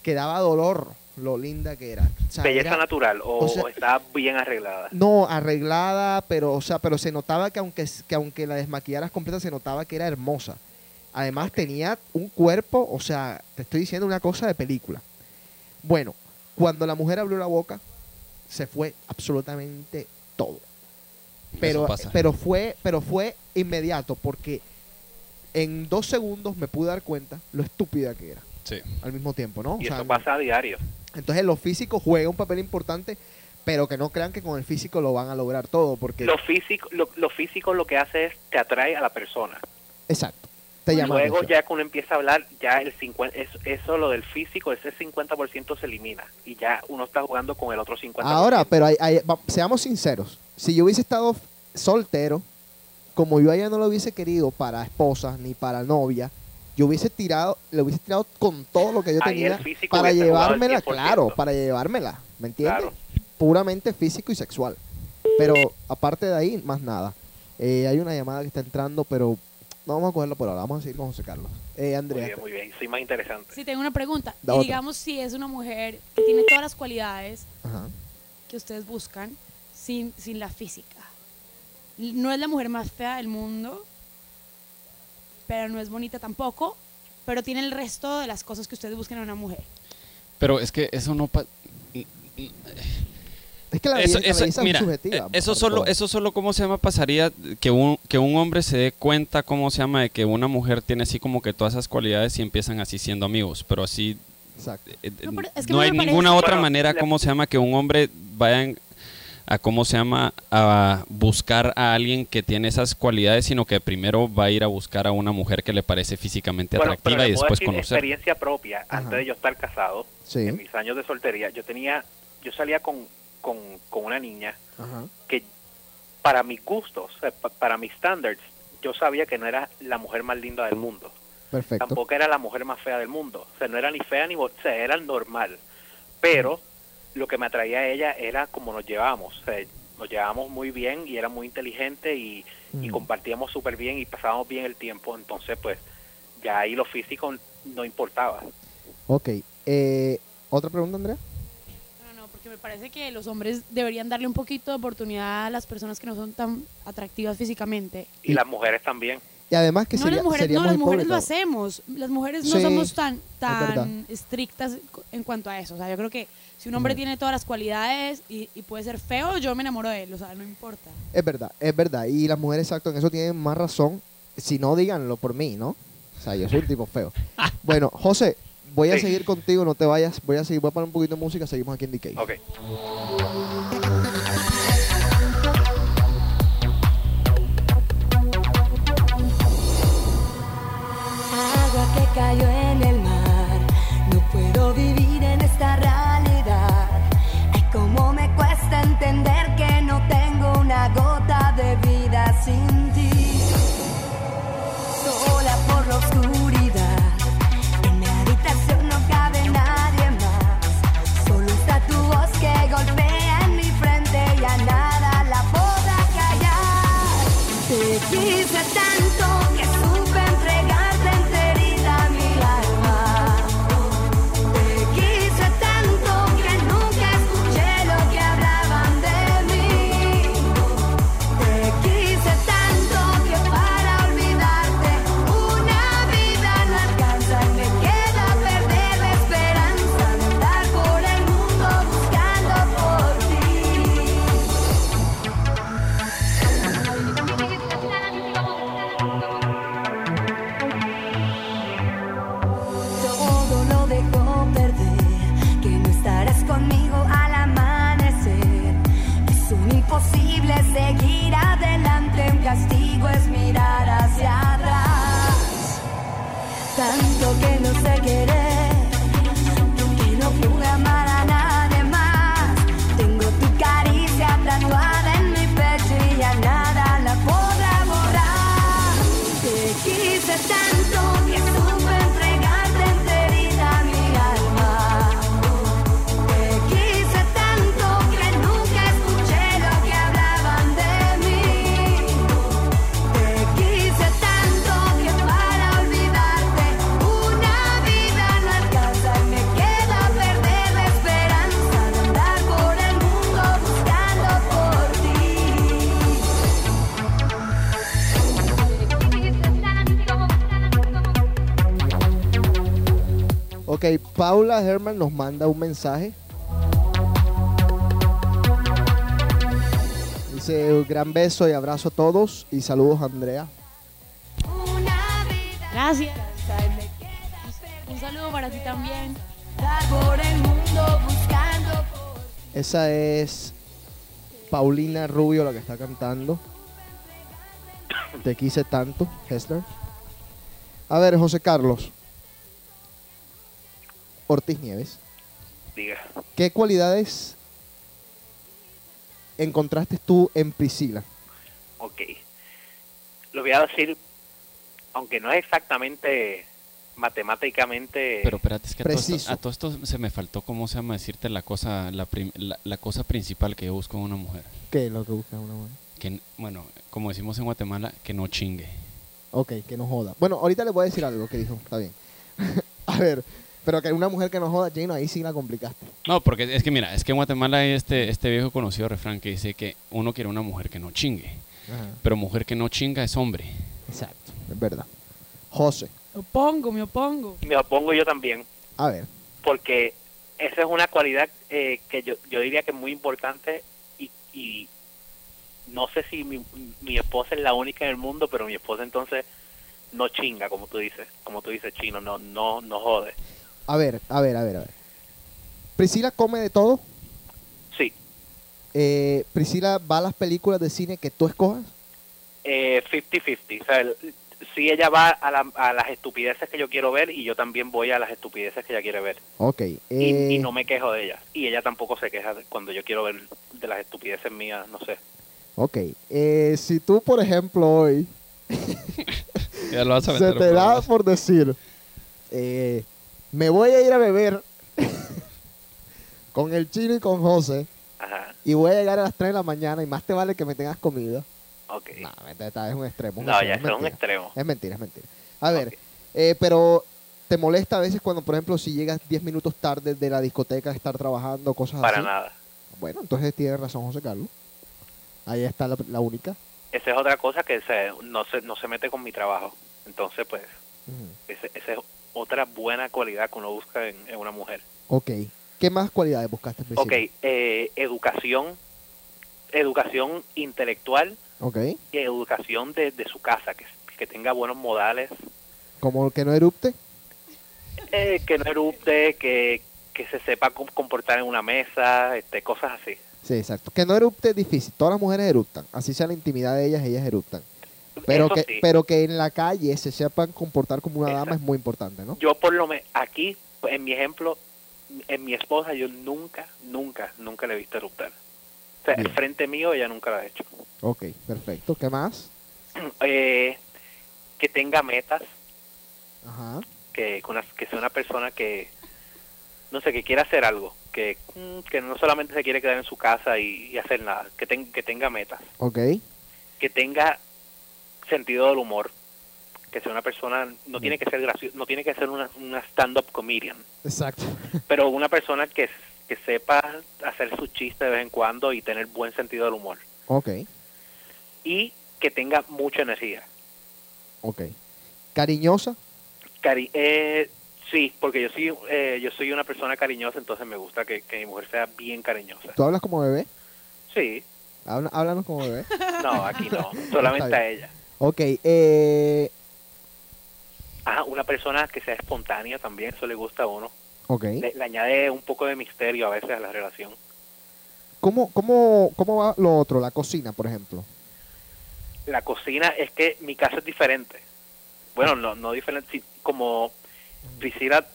que daba dolor lo linda que era. O sea, ¿Belleza era- natural o, o sea- o está bien arreglada? no, arreglada, pero, o sea, pero se notaba que aunque, que aunque la desmaquillaras completa, se notaba que era hermosa. Además tenía un cuerpo, o sea, te estoy diciendo una cosa de película. Bueno, cuando la mujer abrió la boca, se fue absolutamente todo. Pero, pasa. pero fue, pero fue inmediato, porque en dos segundos me pude dar cuenta lo estúpida que era Sí. al mismo tiempo, ¿no? O Y sea, eso pasa a diario. Entonces lo físico juega un papel importante, pero que no crean que con el físico lo van a lograr todo, porque... Lo físico, lo, lo físico lo que hace es te atrae a la persona. Exacto. Te llama Luego ya que uno empieza a hablar, ya el 50, eso, eso lo del físico, ese 50% se elimina y ya uno está jugando con el otro 50%. Ahora, pero hay- hay- va- seamos sinceros. Si yo hubiese estado soltero, como yo a ella no lo hubiese querido para esposa ni para novia, yo hubiese tirado, le hubiese tirado con todo lo que yo Ahí tenía para llevármela, 100%. claro, para llevármela, ¿me entiendes? Claro. Puramente físico y sexual. Pero aparte de ahí, más nada. Eh, hay una llamada que está entrando, pero no vamos a cogerla por ahora. Vamos a seguir con José Carlos. Eh, Muy Andrea, bien, muy bien. Sí, más interesante. Sí, tengo una pregunta. Da Y otra. digamos si es una mujer que tiene todas las cualidades Ajá. que ustedes buscan sin, sin la física. No es la mujer más fea del mundo, pero no es bonita tampoco, pero tiene el resto de las cosas que ustedes buscan en una mujer. Pero es que eso no... pa- Es que la eso, belleza, eso- es mira, subjetiva. eh, eso solo, todo. eso solo, ¿cómo se llama? Pasaría que un, que un hombre se dé cuenta, ¿cómo se llama? De que una mujer tiene así como que todas esas cualidades y empiezan así siendo amigos, pero así Exacto. eh, No, eh, pero es que no hay parece- ninguna otra Bueno, manera, le- ¿cómo se llama? Que un hombre vaya a, ¿cómo se llama? A buscar a alguien que tiene esas cualidades, sino que primero va a ir a buscar a una mujer que le parece físicamente Bueno, pero atractiva y después decir conocer. experiencia propia. Ajá. Antes de yo estar casado, Sí. en mis años de soltería, yo tenía, yo salía con, con, con una niña Ajá. que para mis gustos, pa- para mis standards, yo sabía que no era la mujer más linda del mundo. Perfecto. Tampoco era la mujer más fea del mundo. O sea, no era ni fea ni... bo- O sea, era normal. Pero lo que me atraía a ella era como nos llevábamos. O sea, nos llevábamos muy bien y era muy inteligente y, y Mm. compartíamos súper bien y pasábamos bien el tiempo. Entonces, pues, ya ahí lo físico no importaba. Ok. Eh, ¿Otra pregunta, Andrea? No, no, porque me parece que los hombres deberían darle un poquito de oportunidad a las personas que no son tan atractivas físicamente. Y Y- las mujeres también. Y además que no, sería, las mujeres, no, las mujeres lo hacemos. Las mujeres no Sí, somos tan, tan estrictas en cuanto a eso. O sea, yo creo que si un hombre Ujú. tiene todas las cualidades y, y puede ser feo, yo me enamoro de él. O sea, no importa. Es verdad, es verdad. Y las mujeres, exacto, en eso tienen más razón. Si no, díganlo por mí, ¿no? O sea, yo soy un tipo feo. Bueno, José, voy a Sí. seguir contigo, no te vayas. Voy a seguir, voy a poner un poquito de música, seguimos aquí en DK. Ok. Cayó en el mar, no puedo vivir en esta realidad. Ay, cómo me cuesta entender que no tengo una gota de vida sin ti. Sola por la oscuridad, en mi habitación no cabe nadie más. Solo está tu voz que golpea en mi frente y a nada la podrá callar. Te quise que no Ok, Paula Herman nos manda un mensaje. Dice un gran beso y abrazo a todos y saludos a Andrea. Gracias. Un saludo para ti también. Esa es Paulina Rubio la que está cantando. Te quise tanto, Hester. A ver, José Carlos. Ortiz Nieves. Diga. ¿Qué cualidades encontraste tú en Priscila? Ok. Lo voy a decir, aunque no es exactamente matemáticamente... Pero espérate, es que a todo, esto, Preciso. a todo esto se me faltó, ¿cómo se llama decirte la cosa, la, prim- la, la cosa principal que yo busco en una mujer? ¿Qué es lo que busca una mujer? Que, bueno, como decimos en Guatemala, que no chingue. Ok, que no joda. Bueno, ahorita le voy a decir algo que dijo. Está bien. a ver, pero que una mujer que no joda, Gino, ahí sí la complicaste. No, porque es que mira, es que en Guatemala hay este, este viejo conocido refrán que dice que uno quiere una mujer que no chingue. Ajá. Pero mujer que no chinga es hombre. Exacto, es verdad. José, Me opongo, me opongo. Me opongo yo también, a ver. porque esa es una cualidad eh, que yo, yo diría que es muy importante y, y no sé si mi, mi esposa es la única en el mundo, pero mi esposa entonces no chinga, como tú dices, como tú dices, chino, no, no, no jode. A ver, a ver, a ver, a ver. Priscila come de todo. Sí, Eh, Priscila va a las películas de cine que tú escojas. eh, 50-50. O sea, el- si ella va a, la- a las estupideces que yo quiero ver y yo también voy a las estupideces que ella quiere ver. Ok. Y, eh, y no me quejo de ella. Y ella tampoco se queja cuando yo quiero ver de las estupideces mías, no sé. Ok. Eh, si tú, por ejemplo, hoy Ya lo vas a se meter te en da por decir, eh, me voy a ir a beber con el chino y con José Ajá, y voy a llegar a las 3 de la mañana y más te vale que me tengas comida. ok. No, esta es un extremo. un No, extremo, ya es un mentira. extremo. Es mentira, es mentira. A ver, eh, pero ¿te molesta a veces cuando, por ejemplo, si llegas 10 minutos tarde de la discoteca a estar trabajando, cosas Para así? nada. Bueno, entonces tiene razón José Carlos. Ahí está la, la única. Esa es otra cosa que se, no, se, no se mete con mi trabajo. Entonces, pues, ese- esa es otra buena cualidad que uno busca en, en una mujer. Ok. ¿Qué más cualidades buscaste? Priscila? Ok, eh, educación, educación intelectual Ok. y educación de, de su casa, que, que tenga buenos modales, Como que no erupte. eh, que no erupte, que, que se sepa com- comportar en una mesa, este, cosas así. Sí, exacto. Que no erupte es difícil. Todas las mujeres eruptan. Así sea la intimidad de ellas, ellas eruptan. Pero Eso que, sí. pero que en la calle se sepan comportar como una dama es muy importante, ¿no? Yo por lo menos aquí, en mi ejemplo, en mi esposa yo nunca, nunca, nunca le he visto eruptar. O sea, Bien. el frente mío ella nunca lo ha hecho. Ok, perfecto. ¿Qué más? Eh, que tenga metas, Ajá. que, con una- que sea una persona que, no sé, que quiera hacer algo, que, mm, que no solamente se quiere quedar en su casa y, y hacer nada, que, ten- que tenga metas, Ok. que tenga sentido del humor, que sea una persona, no tiene que ser gracioso, no tiene que ser una, una stand-up comedian, Exacto. pero una persona que, que sepa hacer sus chistes de vez en cuando y tener buen sentido del humor, Ok. y que tenga mucha energía. Ok. Cariñosa. Cari eh, sí, porque yo soy, eh, yo soy una persona cariñosa, entonces me gusta que, que mi mujer sea bien cariñosa. ¿Tú hablas como bebé? Sí, Habla- háblanos como bebé. no, aquí no, solamente a ella. Ok. Eh, Ah, una persona que sea espontánea también, eso le gusta a uno. ok. Le, le añade un poco de misterio a veces a la relación. ¿Cómo, cómo, ¿Cómo va lo otro? La cocina, por ejemplo. la cocina es que mi casa es diferente. Bueno, no, no diferente, como Priscila,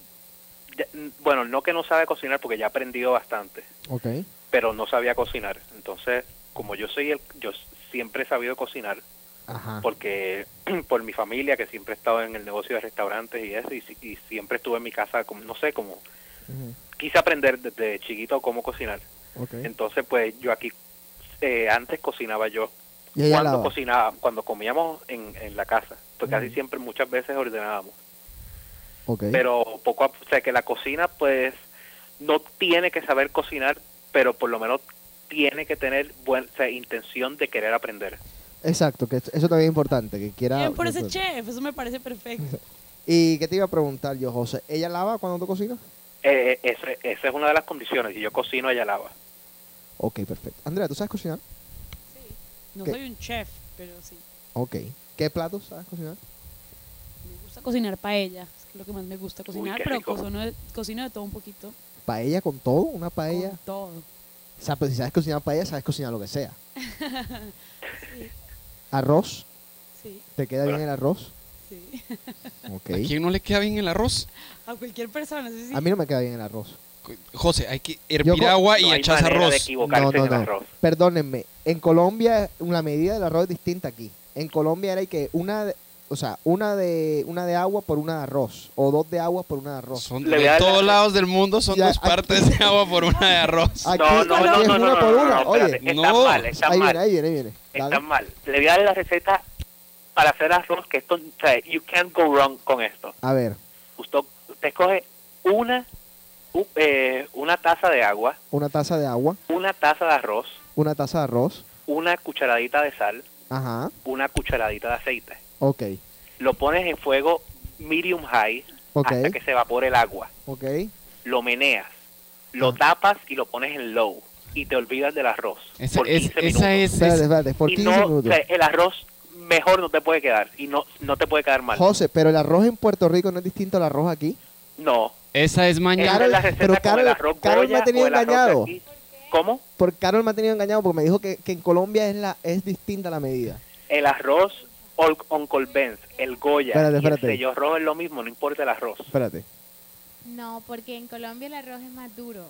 bueno, no que no sabe cocinar porque ya ha aprendido bastante, Ok. pero no sabía cocinar. Entonces, como yo soy el, yo siempre he sabido cocinar Ajá. porque por mi familia que siempre he estado en el negocio de restaurantes y eso y, si- y siempre estuve en mi casa como no sé como quise aprender desde chiquito cómo cocinar. Entonces, pues yo aquí eh, antes cocinaba yo cuando cocinaba, cuando comíamos en, en la casa, pues casi siempre, muchas veces ordenábamos. Pero poco a o sea, que la cocina, pues, no tiene que saber cocinar, pero por lo menos tiene que tener buena intención de querer aprender. Exacto, que eso también es importante, que quiera... Bien por ese chef, eso me parece perfecto. ¿Y qué te iba a preguntar yo, José? ¿Ella lava cuando tú cocinas? Eh, ese- esa es una de las condiciones. Si yo cocino, ella lava. Ok, perfecto. Andrea, ¿tú sabes cocinar? No ¿Qué? soy un chef, pero sí. Ok. ¿Qué platos sabes cocinar? Me gusta cocinar paella, es lo que más me gusta cocinar, pero cocino de, cocino de todo un poquito. ¿Paella con todo? ¿Una paella? Con todo. O sea, pues si sabes cocinar paella, sabes cocinar lo que sea. ¿Arroz? Sí, ¿Te queda bien el arroz? sí. Ok. ¿A quién no le queda bien el arroz? A cualquier persona, sí, sí. A mí no me queda bien el arroz. José, hay que hervir agua y No de arroz. No, no, no. arroz. Perdónenme. En Colombia, la medida del arroz es distinta aquí. En Colombia era que una o sea, una de una de agua por una de arroz. O dos de agua por una de arroz. Son, de todos la- lados del mundo son Ya, dos aquí- partes de agua por una de arroz. Aquí, No, no, aquí no, es no, una no, no, por no, una. no, Oye, espérate, no. Está mal, está ahí mal. viene, ahí viene, ahí viene. Está Dale. mal. Le voy a dar la receta para hacer arroz, que esto, o sea, you can't go wrong con esto. A ver, Usted, usted coge una, u- eh, una taza de agua, una taza de agua, una taza de arroz, una taza de arroz. una cucharadita de sal, Ajá. una cucharadita de aceite. Ok. Lo pones en fuego medium high hasta que se evapore el agua. Ok. Lo meneas, lo Ah. tapas y lo pones en low. Y te olvidas del arroz. Esa, por es, 15 esa minutos. es, Espérate, es- espérate. Por y 15 no, minutos. o sea, el arroz mejor no te puede quedar. Y no, no te puede quedar mal. José, pero el arroz en Puerto Rico no es distinto al arroz aquí. No. esa es mañana. Esa Carol- es pero Carol- Carol me ha tenido engañado. ¿Cómo? Por Carol me ha tenido engañado porque me dijo que, que en Colombia es la es distinta la medida. El arroz Uncle Ben's, el Goya Espérate, y espérate. el sello rojo es lo mismo, no importa el arroz. Espérate. No, porque en Colombia el arroz es más duro.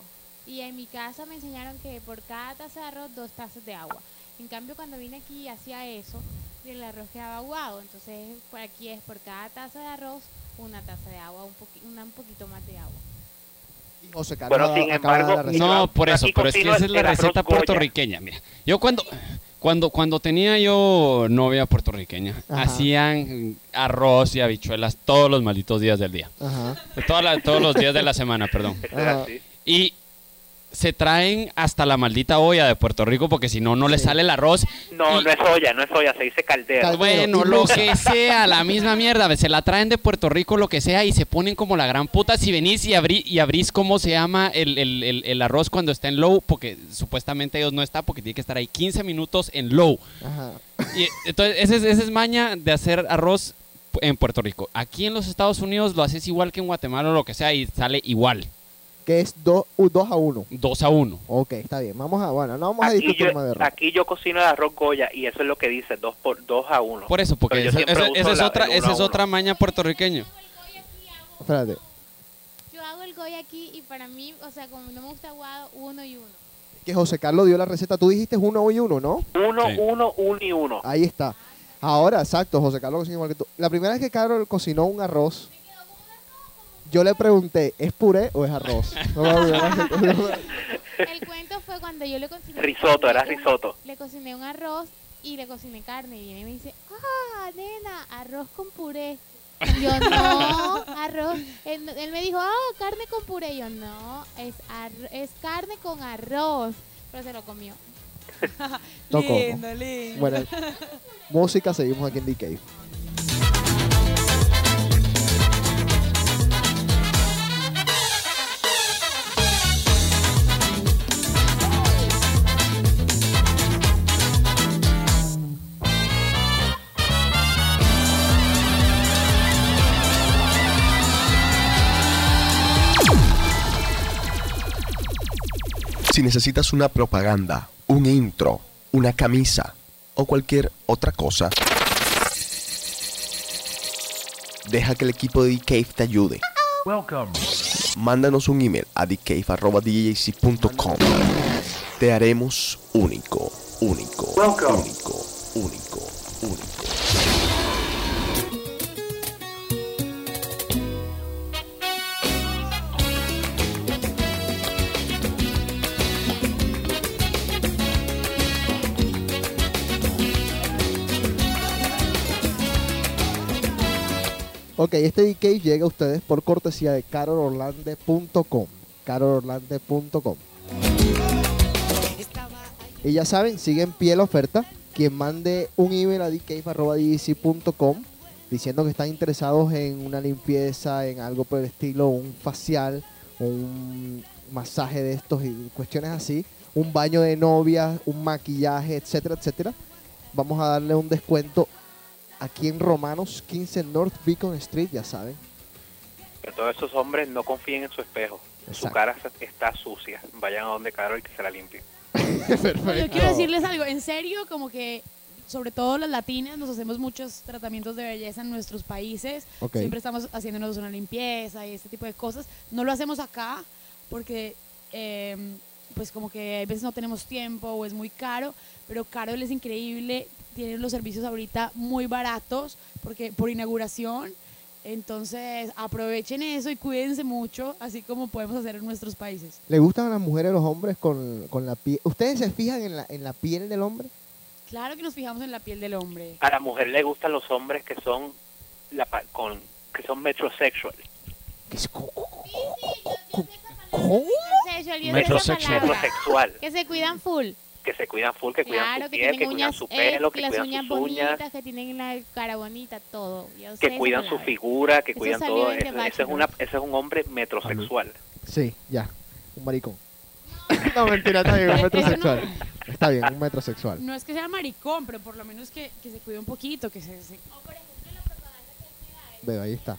Y en mi casa me enseñaron que por cada taza de arroz, dos tazas de agua. En cambio, cuando vine aquí y hacía eso, el arroz quedaba aguado. Entonces, por aquí es por cada taza de arroz, una taza de agua, un, poqui- una- un poquito más de agua. Y José Carlos Bueno, sin embargo, receta. No, por eso, pero es que esa es la receta puertorriqueña. Mira, yo cuando, cuando, cuando tenía yo novia puertorriqueña, Ajá. hacían arroz y habichuelas todos los malditos días del día. Ajá. Toda la- todos los días de la semana, perdón. Ajá. Y se traen hasta la maldita olla de Puerto Rico porque si no, no le Sí. sale el arroz. No, Y- no es olla, no es olla, se dice caldera. Cal- Bueno, lo que sea, la misma mierda. Se la traen de Puerto Rico, lo que sea, y se ponen como la gran puta. Si venís y, abrí, y abrís cómo se llama el, el- el- el arroz cuando está en low, porque supuestamente ellos no está, porque tiene que estar ahí 15 minutos en low. Ajá. Y, entonces, esa es, esa es maña de hacer arroz en Puerto Rico. Aquí en los Estados Unidos lo haces igual que en Guatemala o lo que sea, y sale igual. Que es 2 a 1. 2 a 1. Ok, está bien. Vamos a, bueno, no vamos a Aquí discutir yo, más de arroz. aquí yo cocino el arroz Goya y eso es lo que dice, dos por dos a uno. Por eso, porque esa, esa- esa es la- otra, esa a es otra maña puertorriqueña. Espérate. Yo hago el goya aquí y para mí, o sea, como no me gusta aguado, uno y uno. Que José Carlos dio la receta. Tú dijiste uno y uno, ¿no? Uno, Sí. uno, uno y uno. Ahí está. Ahora, exacto, José Carlos cocina igual que tú. La primera vez que Carol cocinó un arroz, yo le pregunté, ¿es puré o es arroz? No me acuerdo. El cuento fue cuando yo le cociné. Risotto, era risotto. Le cociné un arroz y le cociné carne. Y viene y me dice, ah, nena, arroz con puré. Y yo, no, arroz. Él, él me dijo, ah, carne con puré. Y yo, no, es, es carne con arroz. Pero se lo comió. No lindo, lindo. bueno, música, seguimos aquí en DK. Si necesitas una propaganda, un intro, una camisa o cualquier otra cosa, deja que el equipo de Cave te ayude. Mándanos un email a thecave.djc.com. Te haremos único, único, único, único, único. Ok, este DK llega a ustedes por cortesía de carolorlande.com. carolorlande.com. Y ya saben, sigue en pie la oferta. Quien mande un email a dcave.com diciendo que están interesados en una limpieza, en algo por el estilo, un facial, un masaje de estos y cuestiones así, un baño de novia, un maquillaje, etcétera, etcétera, vamos a darle un descuento aquí en Romanos 15 North Beacon Street, ya saben. Que todos esos hombres no confíen en su espejo. Su Exacto. cara se- está sucia. Vayan a donde Carol y que se la limpie. Yo quiero decirles algo, en serio, como que sobre todo las latinas nos hacemos muchos tratamientos de belleza en nuestros países. Ok. Siempre estamos haciéndonos una limpieza y este tipo de cosas. No lo hacemos acá porque eh, pues como que a veces no tenemos tiempo o es muy caro, pero Carol es increíble, tiene los servicios ahorita muy baratos porque por inauguración. Entonces aprovechen eso y cuídense mucho, así como podemos hacer en nuestros países. ¿Le gustan a las mujeres los hombres con, con la piel? ¿Ustedes se fijan en la, en la piel del hombre? Claro que nos fijamos en la piel del hombre. A la mujer le gustan los hombres que son la pa- con que son metrosexual. Metrosexual, yo sé esa Metrosexual. palabra. Metrosexual. Que se cuidan full. Que se cuidan full, que cuidan su que piel, que cuidan uñas, su pelo, que cuidan uñas sus uñas, bonitas, que tienen la cara bonita, todo. Que cuidan su figura, que Eso cuidan todo. Ese, ese es una, ese es un hombre metrosexual. Sí, ya. Un maricón. no, mentira, está bien, un no- metrosexual. Está bien, un metrosexual. No es que sea maricón, pero por lo menos que, que se cuide un poquito, que se... se- Veo, ahí está.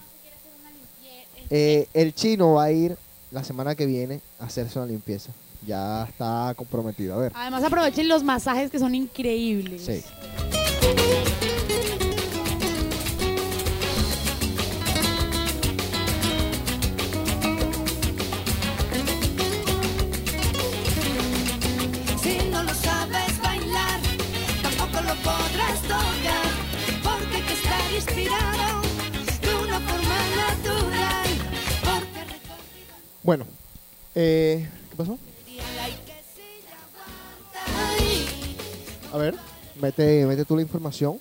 Eh, el chino va a ir la semana que viene a hacerse una limpieza. Ya está comprometido. A ver. Además aprovechen los masajes que son increíbles. Sí. Si no lo sabes A ver. Mete, mete tú la información.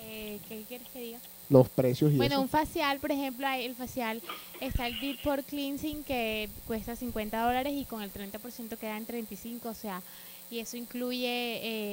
Eh, ¿Qué quieres que diga? Los precios y Bueno, eso. un facial, por ejemplo, hay el facial está el Deep Pore Cleansing que cuesta 50 dólares y con el 30% queda en 35, o sea, y eso incluye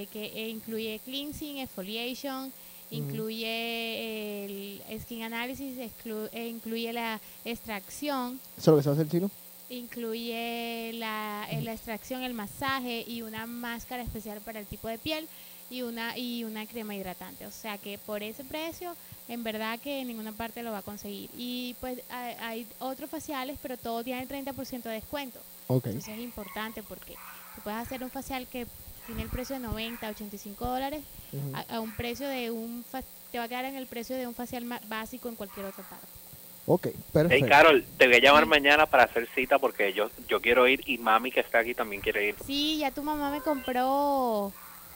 eh, que eh, incluye cleansing, exfoliation, incluye el skin analysis, exclu- eh, incluye la extracción, ¿Eso es lo que se hace el chino? Incluye la, eh, la extracción, el masaje y una máscara especial para el tipo de piel y una y una crema hidratante. O sea que por ese precio, en verdad que en ninguna parte lo va a conseguir. Y pues hay, hay otros faciales, pero todo tiene el 30% de descuento. Ok. Entonces es importante porque tú puedes hacer un facial que tiene el precio de 90, 85 dólares Ujú. a, a un precio de un te va a quedar en el precio de un facial básico en cualquier otra parte. Ok, Hey, perfecto. Carol, te voy a llamar mañana para hacer cita porque yo, yo quiero ir y mami que está aquí también quiere ir. Sí, ya tu mamá me compró.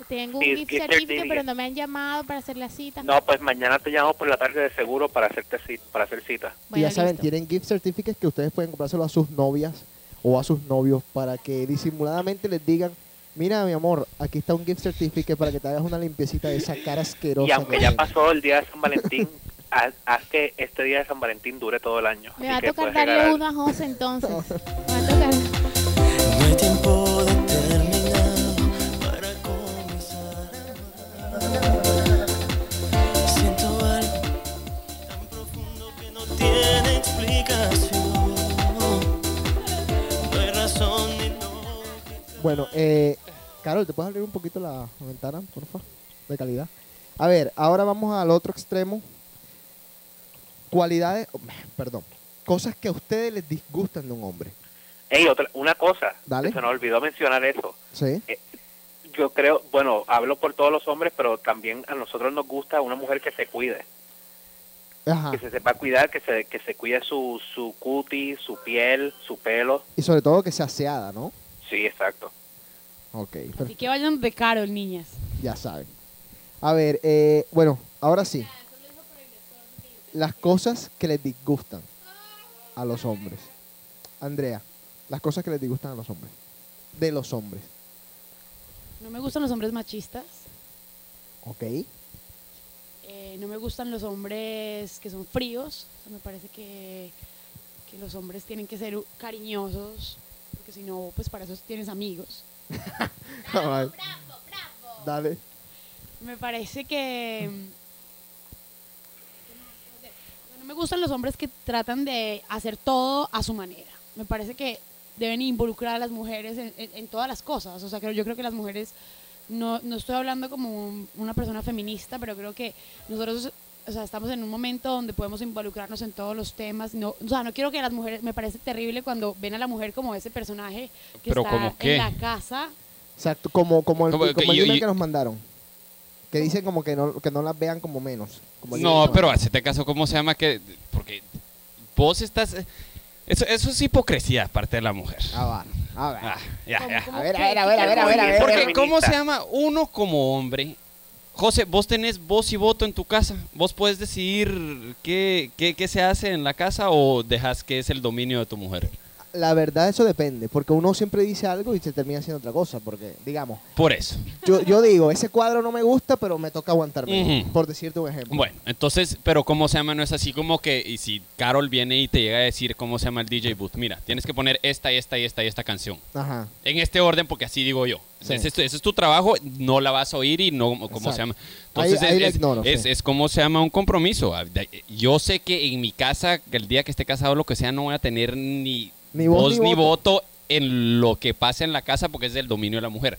Tengo un Sí, gift certificate, pero no me han llamado para hacer la cita. No, pues mañana te llamo por la tarde de seguro para hacerte cita, para hacer cita. y Bueno, ya saben, listo. tienen gift certificates que ustedes pueden comprárselo a sus novias o a sus novios para que disimuladamente les digan, mira mi amor, aquí está un gift certificate para que te hagas una limpiecita de esa cara asquerosa. Y aunque que ya tienes". pasó el día de San Valentín, haz, haz que este día de San Valentín dure todo el año. Me va a tocar darle regalar- uno a José entonces. Me va a tocar. No hay tiempo determinado para comenzar a amar. Siento algo tan profundo que no tiene explicación. No hay razón ni no. Bueno, eh, Carol, ¿te puedes abrir un poquito la ventana, por favor? De calidad. A ver, ahora vamos al otro extremo. Cualidades, perdón, cosas que a ustedes les disgustan de un hombre. Ey, otra, una cosa, Dale. se nos olvidó mencionar eso. ¿Sí? yo creo, bueno, hablo por todos los hombres, pero también a nosotros nos gusta una mujer que se cuide, Ajá. que se sepa cuidar, que se, que se cuide su, su cutis, su piel, su pelo. Y sobre todo que sea aseada, ¿no? Sí, exacto. Ok, Así que vayan de Carol, niñas. Ya saben. A ver, eh, bueno, ahora sí. Las cosas que les disgustan a los hombres. Andrea, las cosas que les disgustan a los hombres. De los hombres. No me gustan los hombres machistas. Ok. eh, no me gustan los hombres que son fríos. O sea, me parece que, que los hombres tienen que ser cariñosos. Porque si no, pues para eso tienes amigos. Ay. Dale. Me parece que... No me gustan los hombres que tratan de hacer todo a su manera. Me parece que deben involucrar a las mujeres en, en- en todas las cosas. O sea, creo, yo creo que las mujeres, no, no estoy hablando como un- una persona feminista, pero creo que nosotros o sea, estamos en un momento donde podemos involucrarnos en todos los temas. No, o sea, no quiero que las mujeres, me parece terrible cuando ven a la mujer como ese personaje que Pero está en la casa. Exacto, como, como el, Como el yo- que nos mandaron. Que dicen como que no, que no las vean como menos. como No, pero hacete caso, ¿cómo se llama? que Porque vos estás... Eso, eso es hipocresía aparte de la mujer. Ah, va. A ver. Ah, ya, ¿Cómo- ya. A ver, a ver, a ver, a ver, a ver, a ver. Porque. ¿cómo se llama? Uno como hombre. José, vos tenés voz y voto en tu casa. Vos puedes decidir qué, qué, qué se hace en la casa o dejas que es el dominio de tu mujer. La verdad eso depende, porque uno siempre dice algo y se termina haciendo otra cosa, porque digamos, Por eso. yo, yo digo, ese cuadro no me gusta, pero me toca aguantarme, por decirte un ejemplo. Bueno, entonces, pero ¿cómo se llama? No es así como que, y si Carol viene y te llega a decir cómo se llama el DJ booth, mira, tienes que poner esta, esta y esta y esta canción. Ajá. En este orden, porque así digo yo. Sí. Ese, es tu- ese es tu trabajo, no la vas a oír y no, ¿cómo Exacto. se llama? Entonces, ahí es, ignoro, es, sí. es como se llama un compromiso. Yo sé que en mi casa, el día que esté casado, lo que sea, no voy a tener ni, Ni voz voz ni ni voto. voto en lo que pasa en la casa, porque es del dominio de la mujer.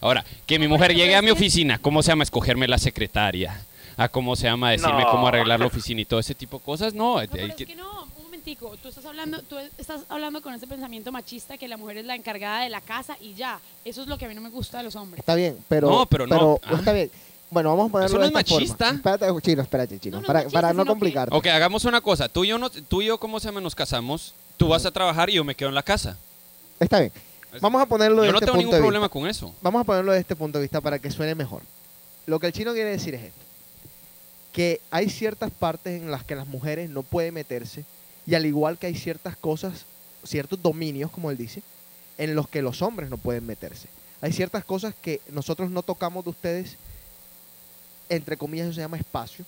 Ahora, que mi mujer pero llegue a mi oficina, ¿cómo se llama? Escogerme la secretaria. A cómo se llama, decirme No. cómo arreglar la oficina y todo ese tipo de cosas. No, No, pero es que- no, un momentico, tú estás hablando, tú estás hablando con ese pensamiento machista que la mujer es la encargada de la casa y ya. Eso es lo que a mí no me gusta de los hombres. Está bien, pero... No, pero no. Ah. Está bien. Bueno, vamos a ponerlo Eso no de es esta forma. machista. Espérate, chino, espérate, chino. No, no para, machista, para no sino que- complicarte. Ok, hagamos una cosa. Tú y yo, no, tú y yo ¿cómo se llama? Nos casamos. Tú vas a trabajar y yo me quedo en la casa. Está bien. Vamos a ponerlo de Yo no este tengo punto ningún de problema vista. con eso. Vamos a ponerlo de este punto de vista para que suene mejor. Lo que el chino quiere decir es esto. Que hay ciertas partes en las que las mujeres no pueden meterse y al igual que hay ciertas cosas, ciertos dominios, como él dice, en los que los hombres no pueden meterse. Hay ciertas cosas que nosotros no tocamos de ustedes, entre comillas eso se llama espacio,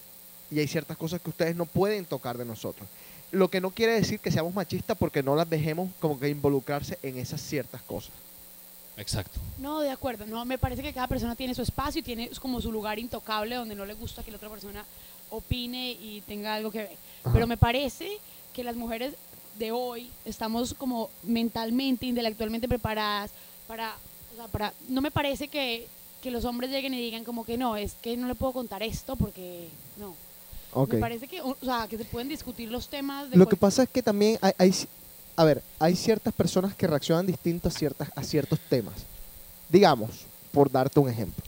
y hay ciertas cosas que ustedes no pueden tocar de nosotros. Lo que no quiere decir que seamos machistas porque no las dejemos como que involucrarse en esas ciertas cosas. Exacto. No, de acuerdo. No, me parece que cada persona tiene su espacio y tiene como su lugar intocable donde no le gusta que la otra persona opine y tenga algo que ver. Ajá. Pero me parece que las mujeres de hoy estamos como mentalmente, intelectualmente preparadas para, o sea, para, no me parece que, que los hombres lleguen y digan como que no, es que no le puedo contar esto porque no. Me parece que, o sea, que se pueden discutir los temas de Lo que pasa es que también hay, hay- a ver, hay ciertas personas que reaccionan distinto a, ciertas, a ciertos temas. Digamos, por darte un ejemplo.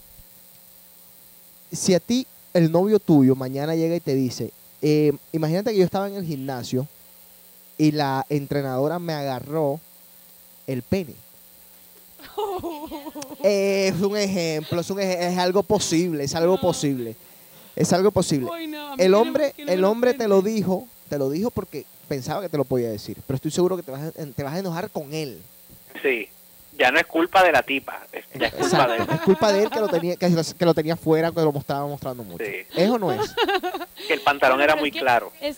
Si a ti, el novio tuyo, mañana llega y te dice, eh, imagínate que yo estaba en el gimnasio y la entrenadora me agarró el pene. es un ejemplo, es, un es algo posible, es algo posible. Es algo posible el hombre, el hombre te lo dijo, te lo dijo porque pensaba que te lo podía decir, pero estoy seguro que te vas a, te vas a enojar con él. Sí, ya no es culpa de la tipa, es- ya es culpa de él. Es culpa de él que lo tenía, que, lo- que lo tenía fuera, que lo estaba mostrando mucho. Sí. ¿Es o no es? Que el pantalón era muy claro. Es,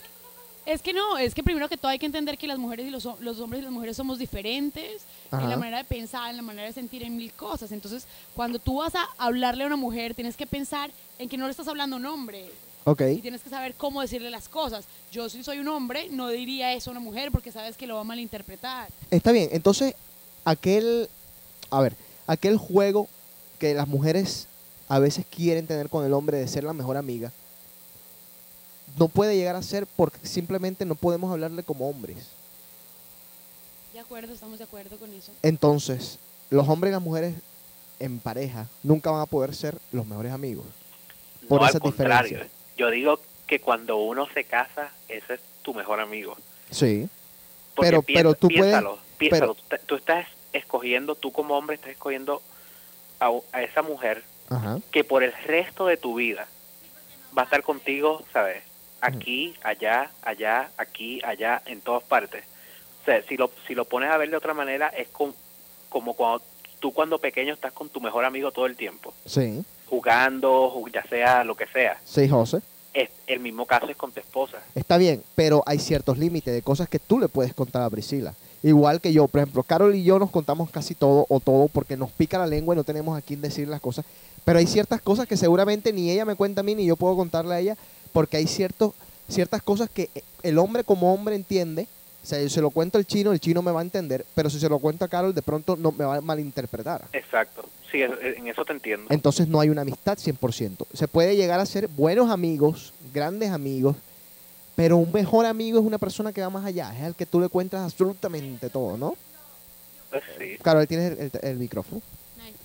es que no, es que primero que todo hay que entender que las mujeres y los, ho- los hombres y las mujeres somos diferentes en la manera de pensar, en la manera de sentir, en mil cosas. Entonces, cuando tú vas a hablarle a una mujer, tienes que pensar en que no le estás hablando a un hombre. Ok. Y tienes que saber cómo decirle las cosas. Yo si soy un hombre, no diría eso a una mujer porque sabes que lo va a malinterpretar. Está bien, entonces, aquel, a ver, aquel juego que las mujeres a veces quieren tener con el hombre de ser la mejor amiga, no puede llegar a ser porque simplemente no podemos hablarle como hombres. De acuerdo, estamos de acuerdo con eso. Entonces, los hombres y las mujeres en pareja nunca van a poder ser los mejores amigos. Por no, esas al diferencias. Yo digo que cuando uno se casa, ese es tu mejor amigo. Sí. Porque Pero- piensa- pero tú puedes- piénsalo, piénsalo. pero- Tú, estás escogiendo, tú como hombre estás escogiendo a, a esa mujer Ajá. que por el resto de tu vida va a estar contigo, ¿sabes? Aquí, allá, allá, aquí, allá, en todas partes. O sea, si lo, si lo pones a ver de otra manera, es con- como cuando tú cuando pequeño estás con tu mejor amigo todo el tiempo, Sí. jugando, ju- ya sea lo que sea. Sí, José. Es, el mismo caso es con tu esposa. Está bien, pero hay ciertos límites de cosas que tú le puedes contar a Priscila. Igual que yo, por ejemplo, Carol y yo nos contamos casi todo o todo porque nos pica la lengua y no tenemos a quién decir las cosas. Pero hay ciertas cosas que seguramente ni ella me cuenta a mí ni yo puedo contarle a ella porque hay ciertos, ciertas cosas que el hombre como hombre entiende. O sea, yo se lo cuento al chino, el chino me va a entender, pero si se lo cuento a Carol, de pronto no me va a malinterpretar. Exacto. Sí, es- en eso te entiendo. Entonces no hay una amistad 100%. Se puede llegar a ser buenos amigos, grandes amigos, pero un mejor amigo es una persona que va más allá, es el que tú le cuentas absolutamente todo, ¿no? Pues sí. Carol, tienes el, el- el micrófono. Ay, sí.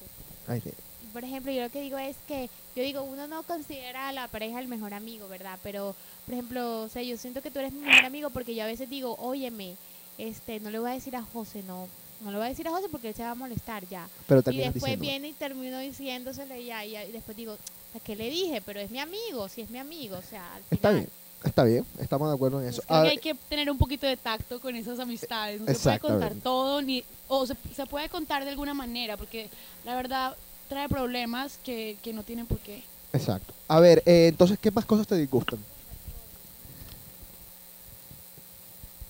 Ahí sí. Por ejemplo, yo lo que digo es que, yo digo, uno no considera a la pareja el mejor amigo, ¿verdad? Pero, por ejemplo, o sea, yo siento que tú eres mi mejor amigo porque yo a veces digo, óyeme, este, no le voy a decir a José, no, no le voy a decir a José porque él se va a molestar ya. Pero Y después diciendo. viene y termino diciéndosele ya, y, y después digo, ¿a qué le dije? Pero es mi amigo, si es mi amigo, o sea, al Está final. bien, está bien, estamos de acuerdo en eso. Creo A que ver, hay que tener un poquito de tacto con esas amistades. No se puede contar todo, ni o se, se puede contar de alguna manera, porque la verdad trae problemas que, que no tienen por qué. exacto. A ver, eh, entonces, ¿qué más cosas te disgustan?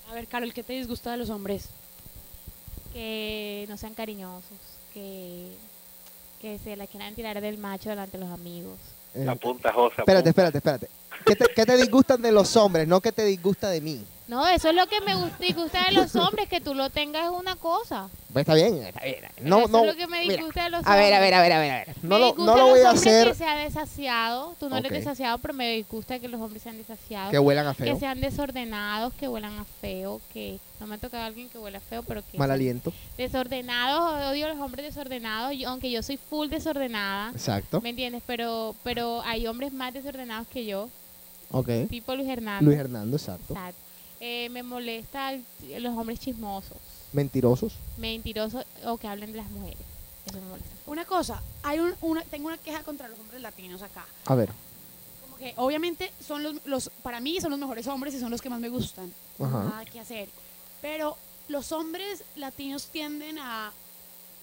A ver, Carol, ¿qué te disgusta de los hombres? que no sean cariñosos, que, que se la quieran tirar del macho delante de los amigos. Eh, Apunta, José. espérate, espérate, espérate. ¿Qué te, qué te disgustan de los hombres? No que te disgusta de mí. No, eso es lo que me gusta, de los hombres, que tú lo tengas es una cosa. Pues está bien, está bien. No, eso no. es lo que me mira, disgusta de los a ver, a hombres. ver, a ver, a ver, a ver. No me lo, no lo voy a hombres hacer que sea desasiado. Tú no Ok. eres desasiado, pero me disgusta que los hombres sean desasiados. que huelan a feo. Que sean desordenados, que huelan a feo, que no me ha tocado a alguien que huela feo, pero que Mal aliento. desordenados, odio a los hombres desordenados, yo- aunque yo soy full desordenada, Exacto. ¿me entiendes? Pero pero hay hombres más desordenados que yo, Ok. tipo Luis Hernández. Luis Hernando, exacto. Exacto. Eh, me molesta el- los hombres chismosos, Mentirosos. mentirosos o que hablen de las mujeres. Eso me molesta. Una cosa, hay un- una, tengo una queja contra los hombres latinos acá. A ver. Como que obviamente son los, los, para mí son los mejores hombres y son los que más me gustan. Ajá. Nada que hacer. Pero los hombres latinos tienden a,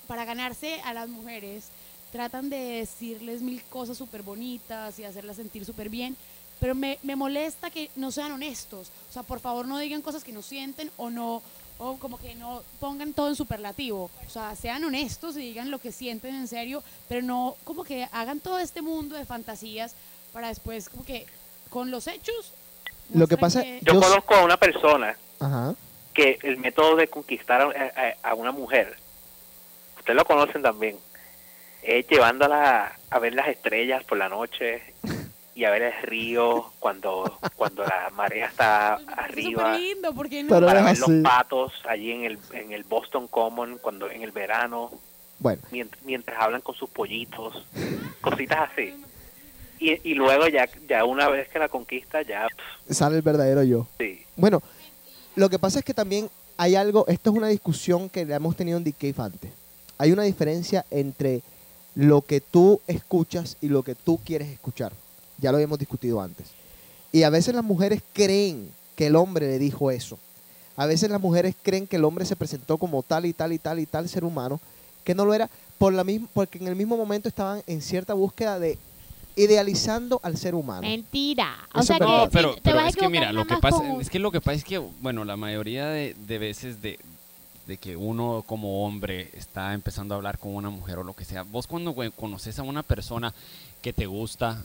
para ganarse a las mujeres, tratan de decirles mil cosas súper bonitas y hacerlas sentir súper bien. Pero me, me molesta que no sean honestos. O sea, por favor no digan cosas que no sienten o no, o como que no pongan todo en superlativo. O sea, sean honestos y digan lo que sienten en serio, pero no como que hagan todo este mundo de fantasías para después como que con los hechos. Lo que pasa- que- Yo Yo- conozco a una persona Ajá. que el método de conquistar a, a- a una mujer, ustedes lo conocen también, es llevándola a ver las estrellas por la noche y a ver el río cuando cuando la marea está arriba, súper lindo, porque no? Para es ver los patos allí en el en el Boston Common cuando en el verano, Bueno, mientras, mientras hablan con sus pollitos, cositas así. Y, y luego ya ya una vez que la conquista ya pff, sale el verdadero yo. sí. Bueno, lo que pasa es que también hay algo, esto es una discusión que la hemos tenido en The Cave antes. Hay una diferencia entre lo que tú escuchas y lo que tú quieres escuchar. Ya lo habíamos discutido antes. Y a veces las mujeres creen que el hombre le dijo eso. A veces las mujeres creen que el hombre se presentó como tal y tal y tal y tal ser humano, que no lo era, por la misma, porque en el mismo momento estaban en cierta búsqueda de idealizando al ser humano. Mentira. O sea que. No, si pero, te pero vas es que mira, lo que pasa con- es que lo que pasa es que bueno, la mayoría de, de veces de, de que uno como hombre está empezando a hablar con una mujer o lo que sea, vos cuando conoces a una persona que te gusta,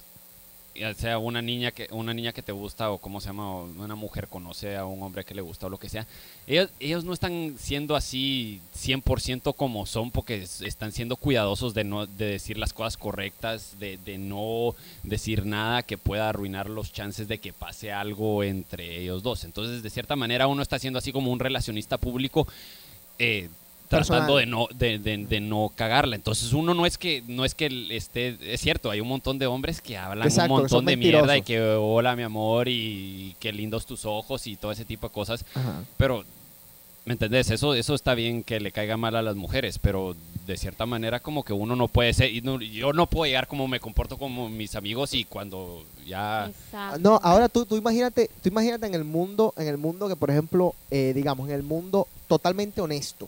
sea una niña que una niña que te gusta o cómo se llama una mujer conoce a un hombre que le gusta o lo que sea, ellos, ellos no están siendo así 100% como son porque es- están siendo cuidadosos de no de decir las cosas correctas, de, de no decir nada que pueda arruinar los chances de que pase algo entre ellos dos. Entonces, de cierta manera, uno está siendo así como un relacionista público, eh, tratando de no de, de- de no cagarla. Entonces uno no es que no es que esté es cierto, hay un montón de hombres que hablan Exacto, un montón de mierda y mentirosos. que hola mi amor y qué lindos tus ojos y todo ese tipo de cosas, Ajá. pero ¿me entendés? Eso eso está bien que le caiga mal a las mujeres, pero de cierta manera como que uno no puede ser y no- yo no puedo llegar como me comporto como mis amigos y cuando ya Exacto. No, ahora tú, tú imagínate, tú imagínate en el mundo, en el mundo que por ejemplo, eh, digamos, en el mundo totalmente honesto,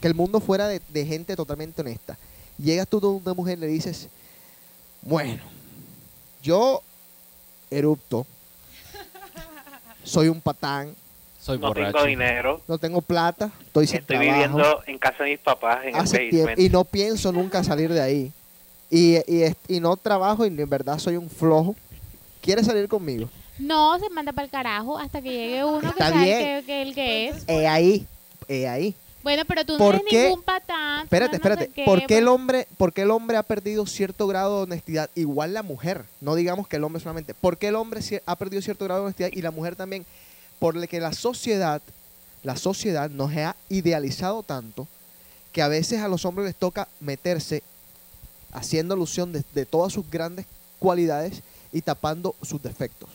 que el mundo fuera de, de gente totalmente honesta. Llegas tú donde una mujer y le dices, bueno, yo erupto, soy un patán, soy no borracho. tengo dinero. no tengo plata, estoy sin Estoy trabajo. viviendo en casa de mis papás en hace el tiempo basement. y no pienso nunca salir de ahí. Y, y, es- y no trabajo y en verdad soy un flojo. ¿Quieres salir conmigo? No, se manda para el carajo hasta que llegue uno que Está sabe bien. que, que el que es. Eh, ahí, eh, ahí. Bueno, pero tú no ¿Por eres qué? ningún patán. Espérate, no no sé espérate. qué, ¿Por qué el hombre, por qué el hombre ha perdido cierto grado de honestidad? Igual la mujer. No digamos que el hombre solamente. ¿Por qué el hombre ha perdido cierto grado de honestidad y la mujer también? Por lo que la sociedad, la sociedad nos ha idealizado tanto que a veces a los hombres les toca meterse haciendo alusión de, de todas sus grandes cualidades y tapando sus defectos.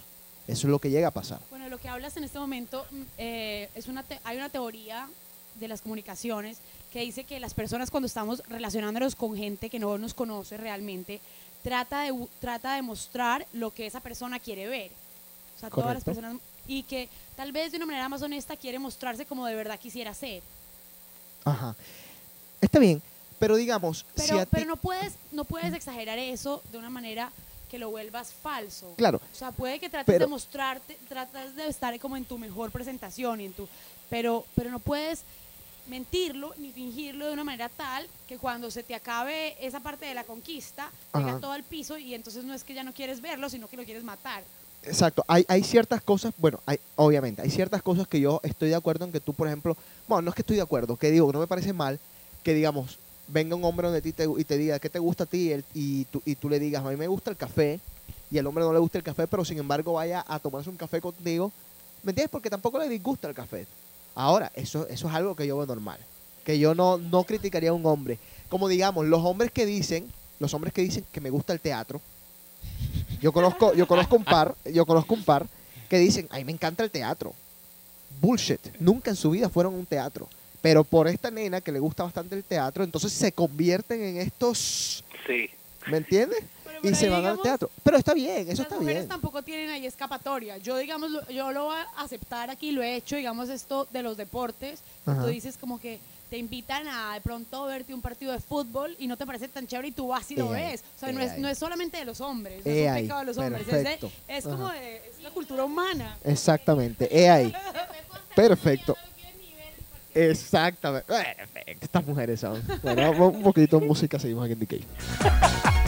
Eso es lo que llega a pasar. Bueno, lo que hablas en este momento mm, eh, es una te- hay una teoría de las comunicaciones que dice que las personas cuando estamos relacionándonos con gente que no nos conoce realmente trata de trata de mostrar lo que esa persona quiere ver. O sea, todas las personas y que tal vez de una manera más honesta quiere mostrarse como de verdad quisiera ser. Ajá. Está bien, pero digamos, Pero, pero no puedes no puedes exagerar eso de una manera que lo vuelvas falso. Claro, O sea, puede que trates Pero- de mostrarte, tratas de estar como en tu mejor presentación y en tu, pero, pero no puedes mentirlo ni fingirlo de una manera tal que cuando se te acabe esa parte de la conquista, llega todo al piso y entonces no es que ya no quieres verlo, sino que lo quieres matar. Exacto, hay, hay ciertas cosas, bueno, hay, obviamente, hay ciertas cosas que yo estoy de acuerdo en que tú, por ejemplo, bueno, no es que estoy de acuerdo, que digo, no me parece mal que, digamos, venga un hombre donde ti te, y te diga, ¿qué te gusta a ti? Y, él- y, tú, y tú le digas, a mí me gusta el café, y el hombre no le gusta el café, pero sin embargo vaya a tomarse un café contigo, ¿me entiendes? Porque tampoco le disgusta el café. Ahora, eso, eso es algo que yo veo normal, que yo no, no criticaría a un hombre. Como digamos, los hombres que dicen, los hombres que dicen que me gusta el teatro, yo conozco, yo conozco un par, yo conozco un par que dicen, ay, me encanta el teatro. Bullshit. Nunca en su vida fueron a un teatro. Pero por esta nena que le gusta bastante el teatro, entonces se convierten en estos, Sí. ¿me entiendes? Y se ahí, van al digamos, teatro. Pero está bien, eso las está mujeres bien. tampoco tienen ahí escapatoria. Yo, digamos, lo- yo lo voy a aceptar aquí, lo he hecho, digamos, esto de los deportes. Tú dices como que te invitan a de pronto verte un partido de fútbol y no te parece tan chévere y tú vas y lo Eh, ves. O sea, eh, no es, no es solamente de los hombres, no Eh, es un pecado de los hombres. Es, de- es como de, es la cultura humana. Exactamente, he ahí. Perfecto. Exactamente. Perfecto. Estas mujeres son. Bueno, un poquito de música, seguimos aquí en DK.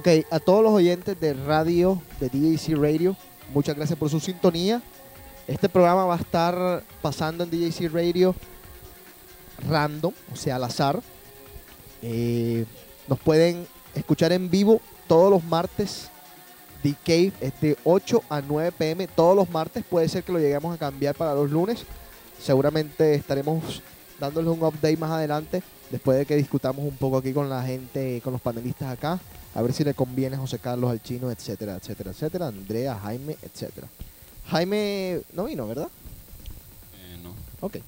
Ok, a todos los oyentes de radio, de DJC Radio, muchas gracias por su sintonía. Este programa va a estar pasando en DJC Radio random, o sea, al azar. Eh, nos pueden escuchar en vivo todos los martes. Cave es de 8 a 9 pm todos los martes. Puede ser que lo lleguemos a cambiar para los lunes. Seguramente estaremos dándoles un update más adelante. Después de que discutamos un poco aquí con la gente, con los panelistas acá. A ver si le conviene José Carlos al chino, etcétera, etcétera, etcétera. Andrea, Jaime, etcétera. Jaime no vino, ¿verdad? Eh, no. Ok.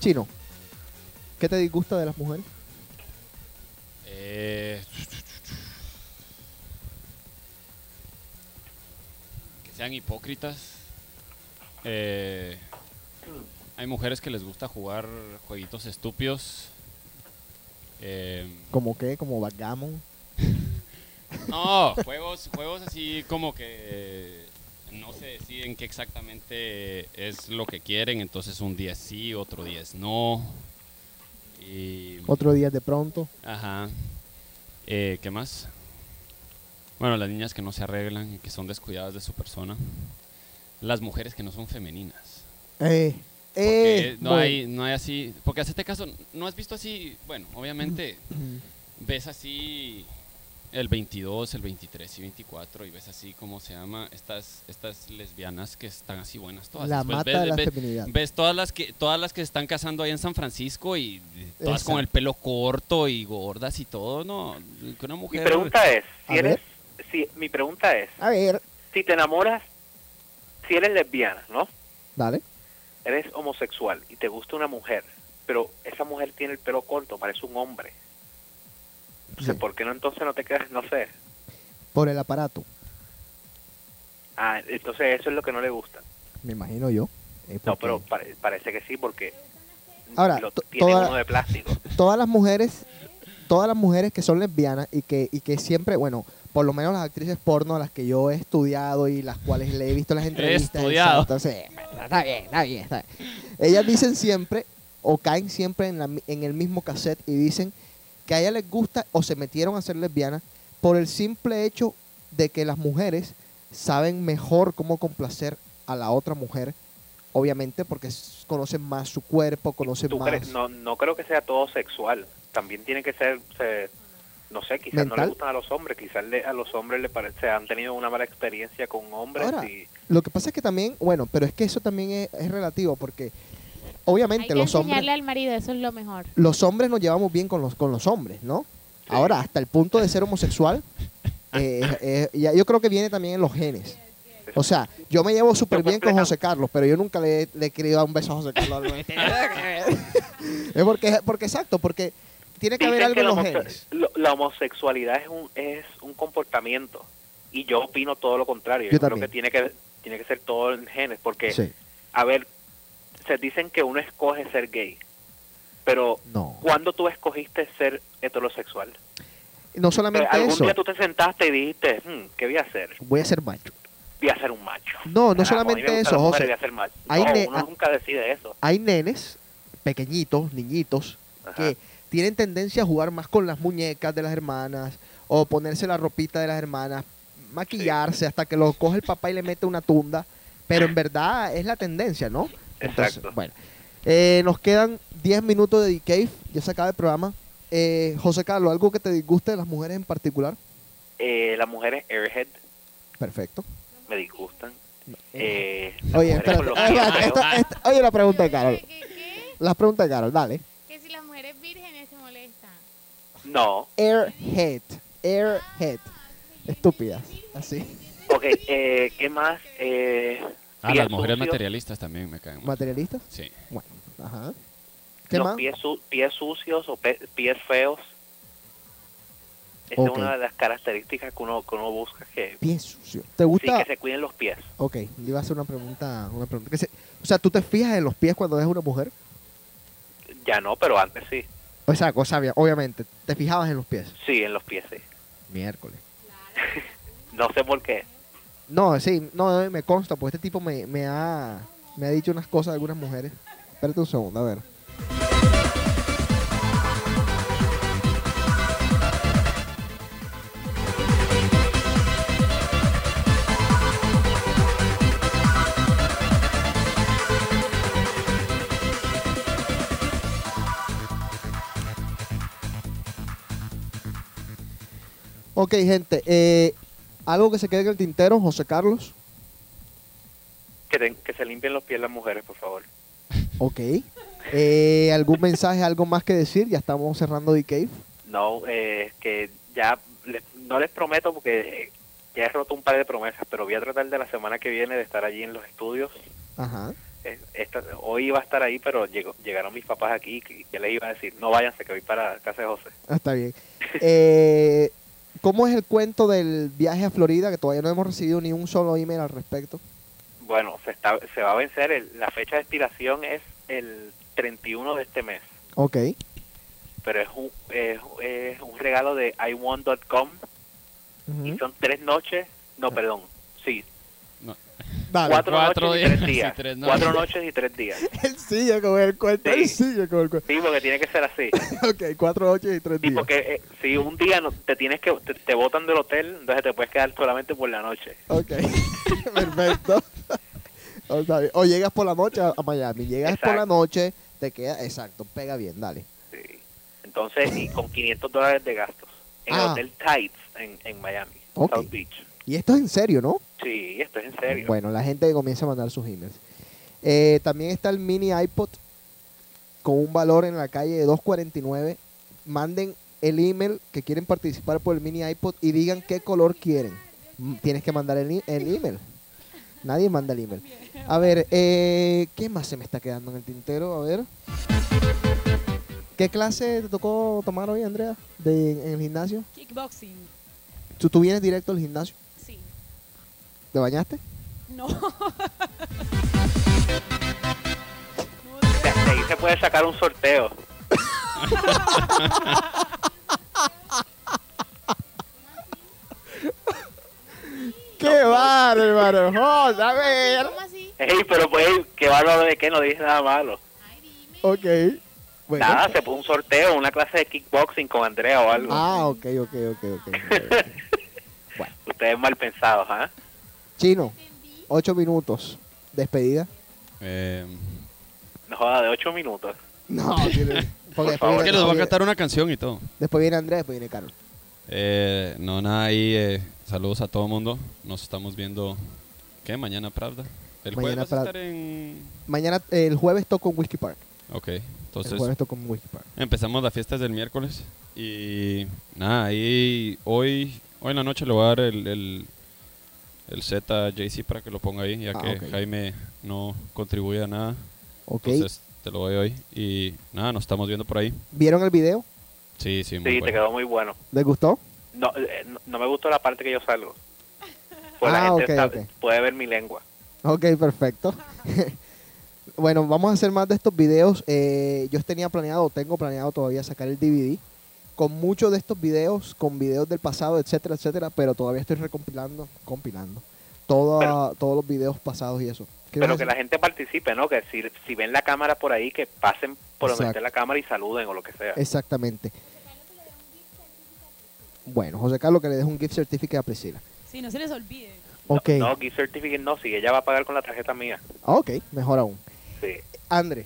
Chino, ¿Qué te disgusta de las mujeres? Eh, que sean hipócritas. Eh, hay mujeres que les gusta jugar jueguitos estúpidos. Eh, ¿Como qué? ¿Como backgammon? no, juegos, juegos así como que no se deciden qué exactamente es lo que quieren, entonces un día sí, otro día es no. Y, Otro día de pronto. Ajá. Eh, ¿Qué más? Bueno, las niñas que no se arreglan y que son descuidadas de su persona. Las mujeres que no son femeninas. Eh, Porque eh, no, bueno. hay, no hay así. Porque hacete caso, no has visto así. Bueno, obviamente ves así el 22, el 23 y 24 y ves así como se llama estas estas lesbianas que están así buenas todas. La Después mata ves, de la ves- feminidad. ves todas las que todas las que se están casando ahí en San Francisco y todas con Exacto. el pelo corto y gordas y todo, no, que una Mi mujer pregunta es, si eres, si, mi pregunta es, A ver, si te enamoras, si eres lesbiana, ¿no? dale. Eres homosexual y te gusta una mujer, pero esa mujer tiene el pelo corto, parece un hombre. Entonces, Sí. ¿por qué no entonces no te quedas, no sé? Por el aparato, Ah, entonces eso es lo que no le gusta. me imagino yo. No, pero pare- parece que sí, porque Ahora, lo tiene toda- uno de plástico. todas las mujeres, todas las mujeres que son lesbianas y que, y que siempre, bueno, por lo menos las actrices porno a las que yo he estudiado y las cuales le he visto las entrevistas. estudiado. Entonces, está bien, está bien, está bien. Ellas dicen siempre, o caen siempre en, la mi- en el mismo cassette y dicen que a ellas les gusta o se metieron a ser lesbianas por el simple hecho de que las mujeres saben mejor cómo complacer a la otra mujer, obviamente porque conocen más su cuerpo, conocen ¿Tú más... crees? No, no creo que sea todo sexual. También tiene que ser, se- no sé, quizás no le gustan a los hombres, quizás le- a los hombres le parece, han tenido una mala experiencia con hombres Ahora, y Lo que pasa es que también, bueno, pero es que eso también es, es relativo porque Hay obviamente que los hombres, enseñarle al marido, eso es lo mejor. los hombres nos llevamos bien con los con los hombres, ¿no? Ahora, hasta el punto de ser homosexual, eh, eh, ya- yo creo que viene también en los genes. O sea, yo me llevo súper bien con José Carlos, pero yo nunca le, le he querido dar un beso a José Carlos. es porque, porque exacto, porque tiene que haber algo que en la, los homose- genes. la homosexualidad es un, es un comportamiento y yo opino todo lo contrario. Yo Yo, creo que tiene que tiene que ser todo en genes porque, Sí. a ver, se dicen que uno escoge ser gay, pero No. ¿cuándo tú escogiste ser heterosexual? No solamente ¿Algún eso, día tú te sentaste y dijiste, "Hmm, ¿qué voy a hacer? voy a ser macho. Voy a ser un macho. No, no solamente eso, José. voy a ser macho. Hay No, uno nunca decide eso. Hay nenes pequeñitos, niñitos, Ajá. que tienen tendencia a jugar más con las muñecas de las hermanas o ponerse la ropita de las hermanas, maquillarse hasta que lo coge el papá y le mete una tunda, pero en verdad es la tendencia, ¿no? Entonces, Exacto. bueno, eh, nos quedan 10 minutos de The Cave, ya se acaba el programa. Eh, José Carlos, ¿algo que te disguste de las mujeres en particular? Eh, las mujeres airhead Perfecto. me disgustan. Eh, Oye, espérate, espérate, oye la pregunta de Carol. La pregunta de Carol, dale. Que si las mujeres vírgenes se molestan. No. Airhead. Airhead. Estúpidas. Así. Ok, eh, ¿qué más? Eh, Ah, las mujeres sucios. materialistas también me caen. ¿Materialistas? Sí. Bueno, ajá. ¿Qué los más? Pies, su- pies sucios o pe- pies feos. Esa es una de las características que uno, que uno busca que, Pies sucios. ¿Te sí, gusta? que se cuiden los pies. Ok, le iba a hacer una pregunta. Una pregunta. que se- O sea, ¿tú te fijas en los pies cuando ves una mujer? Ya no, pero antes sí. O sea, cosa, obvia- obviamente, te fijabas en los pies. Sí, en los pies sí. Miércoles. No sé por qué. No, sí, no, me consta, porque este tipo me, me ha, me ha dicho unas cosas de algunas mujeres. Espérate un segundo, a ver. Ok, gente, eh, algo que se quede en el tintero, José Carlos. Que, te- que se limpien los pies las mujeres, por favor. Ok. Eh, ¿Algún mensaje, algo más que decir? Ya estamos cerrando The Cave. No, eh, que ya no les prometo porque eh, ya he roto un par de promesas, pero voy a tratar de la semana que viene de estar allí en los estudios Ajá. eh, esta- hoy iba a estar ahí, pero llegó, llegaron mis papás aquí y ya les iba a decir, no váyanse, que voy para casa de José. Ah, Está bien. Eh, ¿Cómo es el cuento del viaje a Florida? Que todavía no hemos recibido ni un solo email al respecto. Bueno, se, está, se va a vencer, el- la fecha de expiración es el 31 de este mes, Ok. pero es un, es, es un regalo de iWant.com y Ujú. son tres noches, no, perdón, sí, Dale. cuatro, cuatro noches y días tres y días. tres noches. cuatro noches y tres días. Él sigue con el cuento. Él Sí. sigue con el cuento. Sí, porque tiene que ser así. Ok, cuatro noches y tres Sí, días. porque eh, si un día no, te tienes que te, te botan del hotel, entonces te puedes quedar solamente por la noche. Ok. Perfecto. O, bien. O llegas por la noche a a Miami. Llegas por la Exacto. noche, te queda. Exacto, pega bien, dale. Sí. Entonces, y con 500 dólares de gastos. En el Ah. Hotel Tides en, en Miami, Ok. South Beach. Y esto es en serio, ¿no? Sí, esto es en serio. Bueno, la gente comienza a mandar sus emails. Eh, también está el mini iPod con un valor en la calle de 2.49. Manden el email que quieren participar por el mini iPod y digan qué color quieren. Tienes que mandar el, el email. Nadie manda el email. A ver, eh, ¿qué más se me está quedando en el tintero? A ver. ¿Qué clase te tocó tomar hoy, Andrea? De, en el gimnasio. Kickboxing. ¿Tú, tú vienes directo al gimnasio? ¿Te bañaste? No. De, ahí se puede sacar un sorteo. ¡Qué bárbaro! Joder, a ver. ¿Cómo así? Ey, pero pues, qué bárbaro de que no dice nada malo. Ok. Bueno. Nada, se puso un sorteo, una clase de kickboxing con Andrea o algo. Ah, ok, ok, ok, ok. Ustedes mal pensados, ¿ah? Chino, ocho minutos. Despedida. Eh, No joda, de 8 minutos. No, tiene- porque después viene, que les voy a después, cantar una canción y todo. después viene Andrés, después viene Carlos. Eh, no, nada, ahí eh, saludos a todo el mundo. Nos estamos viendo, ¿qué? Mañana, Pravda. El jueves Mañana vas a Pravda. estar en... Mañana, eh, el jueves toco en Whiskey Park. Ok, el entonces jueves toco en Whiskey Park. empezamos las fiestas del miércoles. Y nada, ahí hoy, hoy en la noche le voy a dar el, el, el a JC para que lo ponga ahí, ya Ah, que. Jaime no contribuye a nada. Ok. Entonces te lo doy hoy. Y nada, nos estamos viendo por ahí. ¿Vieron el video? Sí, sí, muy Sí, te quedó muy bueno. ¿Les gustó? No, eh, no, no me gustó la parte que yo salgo. Pues Ah, la gente puede ver mi lengua. Ok, perfecto. bueno, vamos a hacer más de estos videos. Eh, yo tenía planeado, o tengo planeado todavía sacar el DVD con muchos de estos videos, con videos del pasado, etcétera, etcétera, pero todavía estoy recompilando, compilando toda- Pero- todos los videos pasados y eso. ¿Qué Pero que la gente participe, ¿no? Que si, si ven la cámara por ahí, que pasen por donde esté la cámara y saluden o lo que sea. Exactamente. Bueno, José Carlos, que le deje un gift certificate a Priscila. Sí, no se les olvide. Ok. No, gift certificate no, si ella va a pagar con la tarjeta mía. Ah, ok, mejor aún. Sí. Andre,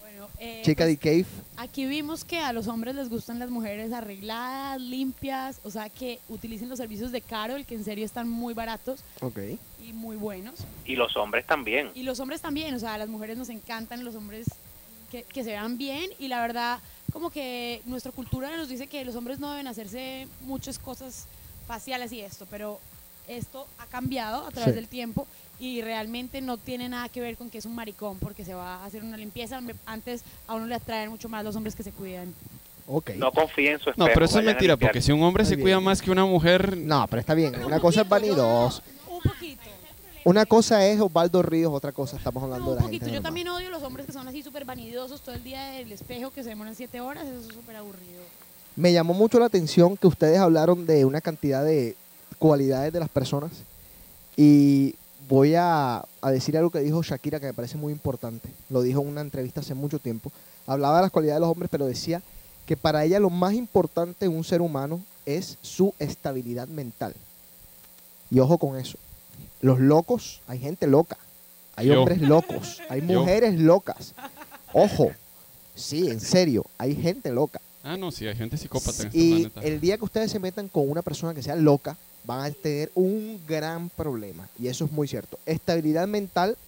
Bueno, eh, chica pues, de Cave. Aquí vimos que a los hombres les gustan las mujeres arregladas, limpias, o sea que utilicen los servicios de Carol, que en serio están muy baratos y muy buenos. Y los hombres también. Y los hombres también, o sea, a las mujeres nos encantan los hombres que, que se vean bien y la verdad, como que nuestra cultura nos dice que los hombres no deben hacerse muchas cosas faciales y esto, pero esto ha cambiado a través Sí. del tiempo y realmente no tiene nada que ver con que es un maricón porque se va a hacer una limpieza. Antes a uno le atraen mucho más los hombres que se cuidan. Ok. No confíen en su No, espejo, pero eso es mentira, porque si un hombre Muy se bien. cuida más que una mujer, No, pero está bien. Una cosa es poquito, vanidoso. Un poquito. Una cosa es Osvaldo Ríos, otra cosa estamos hablando No, de un la poquito. gente. Yo normal. también odio los hombres que son así súper vanidosos todo el día del espejo, que se demoran siete horas. Eso es súper aburrido. Me llamó mucho la atención que ustedes hablaron de una cantidad de cualidades de las personas y voy a, a decir algo que dijo Shakira que me parece muy importante. Lo dijo en una entrevista hace mucho tiempo. Hablaba de las cualidades de los hombres, pero decía que para ella lo más importante en un ser humano es su estabilidad mental. Y ojo con eso. Los locos, hay gente loca. Hay Yo. hombres locos. Hay Yo. mujeres locas. Ojo. Sí, en serio. Hay gente loca. Ah, no, sí, hay gente psicópata en este Y planeta. el día que ustedes se metan con una persona que sea loca, van a tener un gran problema. Y eso es muy cierto. Estabilidad mental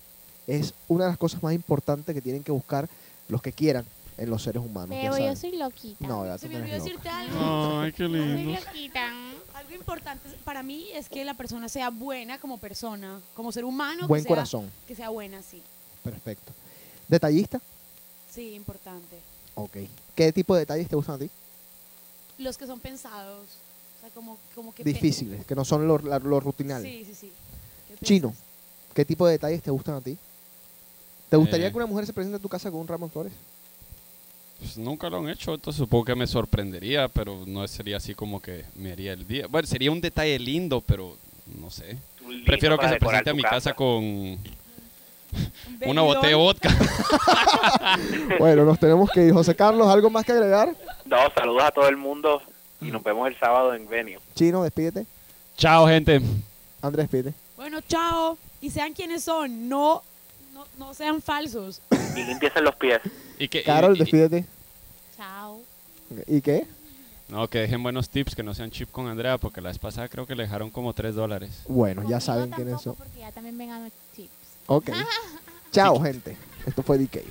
es una de las cosas más importantes que tienen que buscar los que quieran en los seres humanos. ya Pero yo saben. soy loquita. No, ya Se me no olvidó decirte algo. Ay, qué Soy lindo. loquita. Algo importante para mí es que la persona sea buena como persona, como ser humano. Buen que sea- corazón. Que sea buena, sí. Perfecto. ¿Detallista? Sí, importante. Ok. ¿Qué tipo de detalles te gustan a ti? Los que son pensados. O sea, como, como que... Difíciles, que no son los los rutinales. Sí, sí, sí. ¿Qué Chino? ¿qué tipo de detalles te gustan a ti? ¿Te gustaría Eh. que una mujer se presente a tu casa con un ramo de flores? Pues nunca lo han hecho, entonces supongo que me sorprendería, pero no sería así como que me haría el día. Bueno, sería un detalle lindo, pero no sé. Prefiero que se presente a mi casa con Baby una botella de vodka. bueno, nos tenemos que ir. José Carlos, ¿algo más que agregar? No, saludos a todo el mundo y nos vemos el sábado en Venio. Chino, despídete. Chao, gente. Andrés, despídete. Bueno, chao. Y sean quienes son. No, no, no sean falsos. Y limpiesen los pies. Y que, Carol, y- despídete. Chao. ¿Y qué? no, que dejen buenos tips, que no sean chip con Andrea, porque la vez pasada creo que le dejaron como 3 dólares. Bueno, ya saben quiénes son. Porque ya también vengan los chips. Ok. Chao, gente. Esto fue Cave.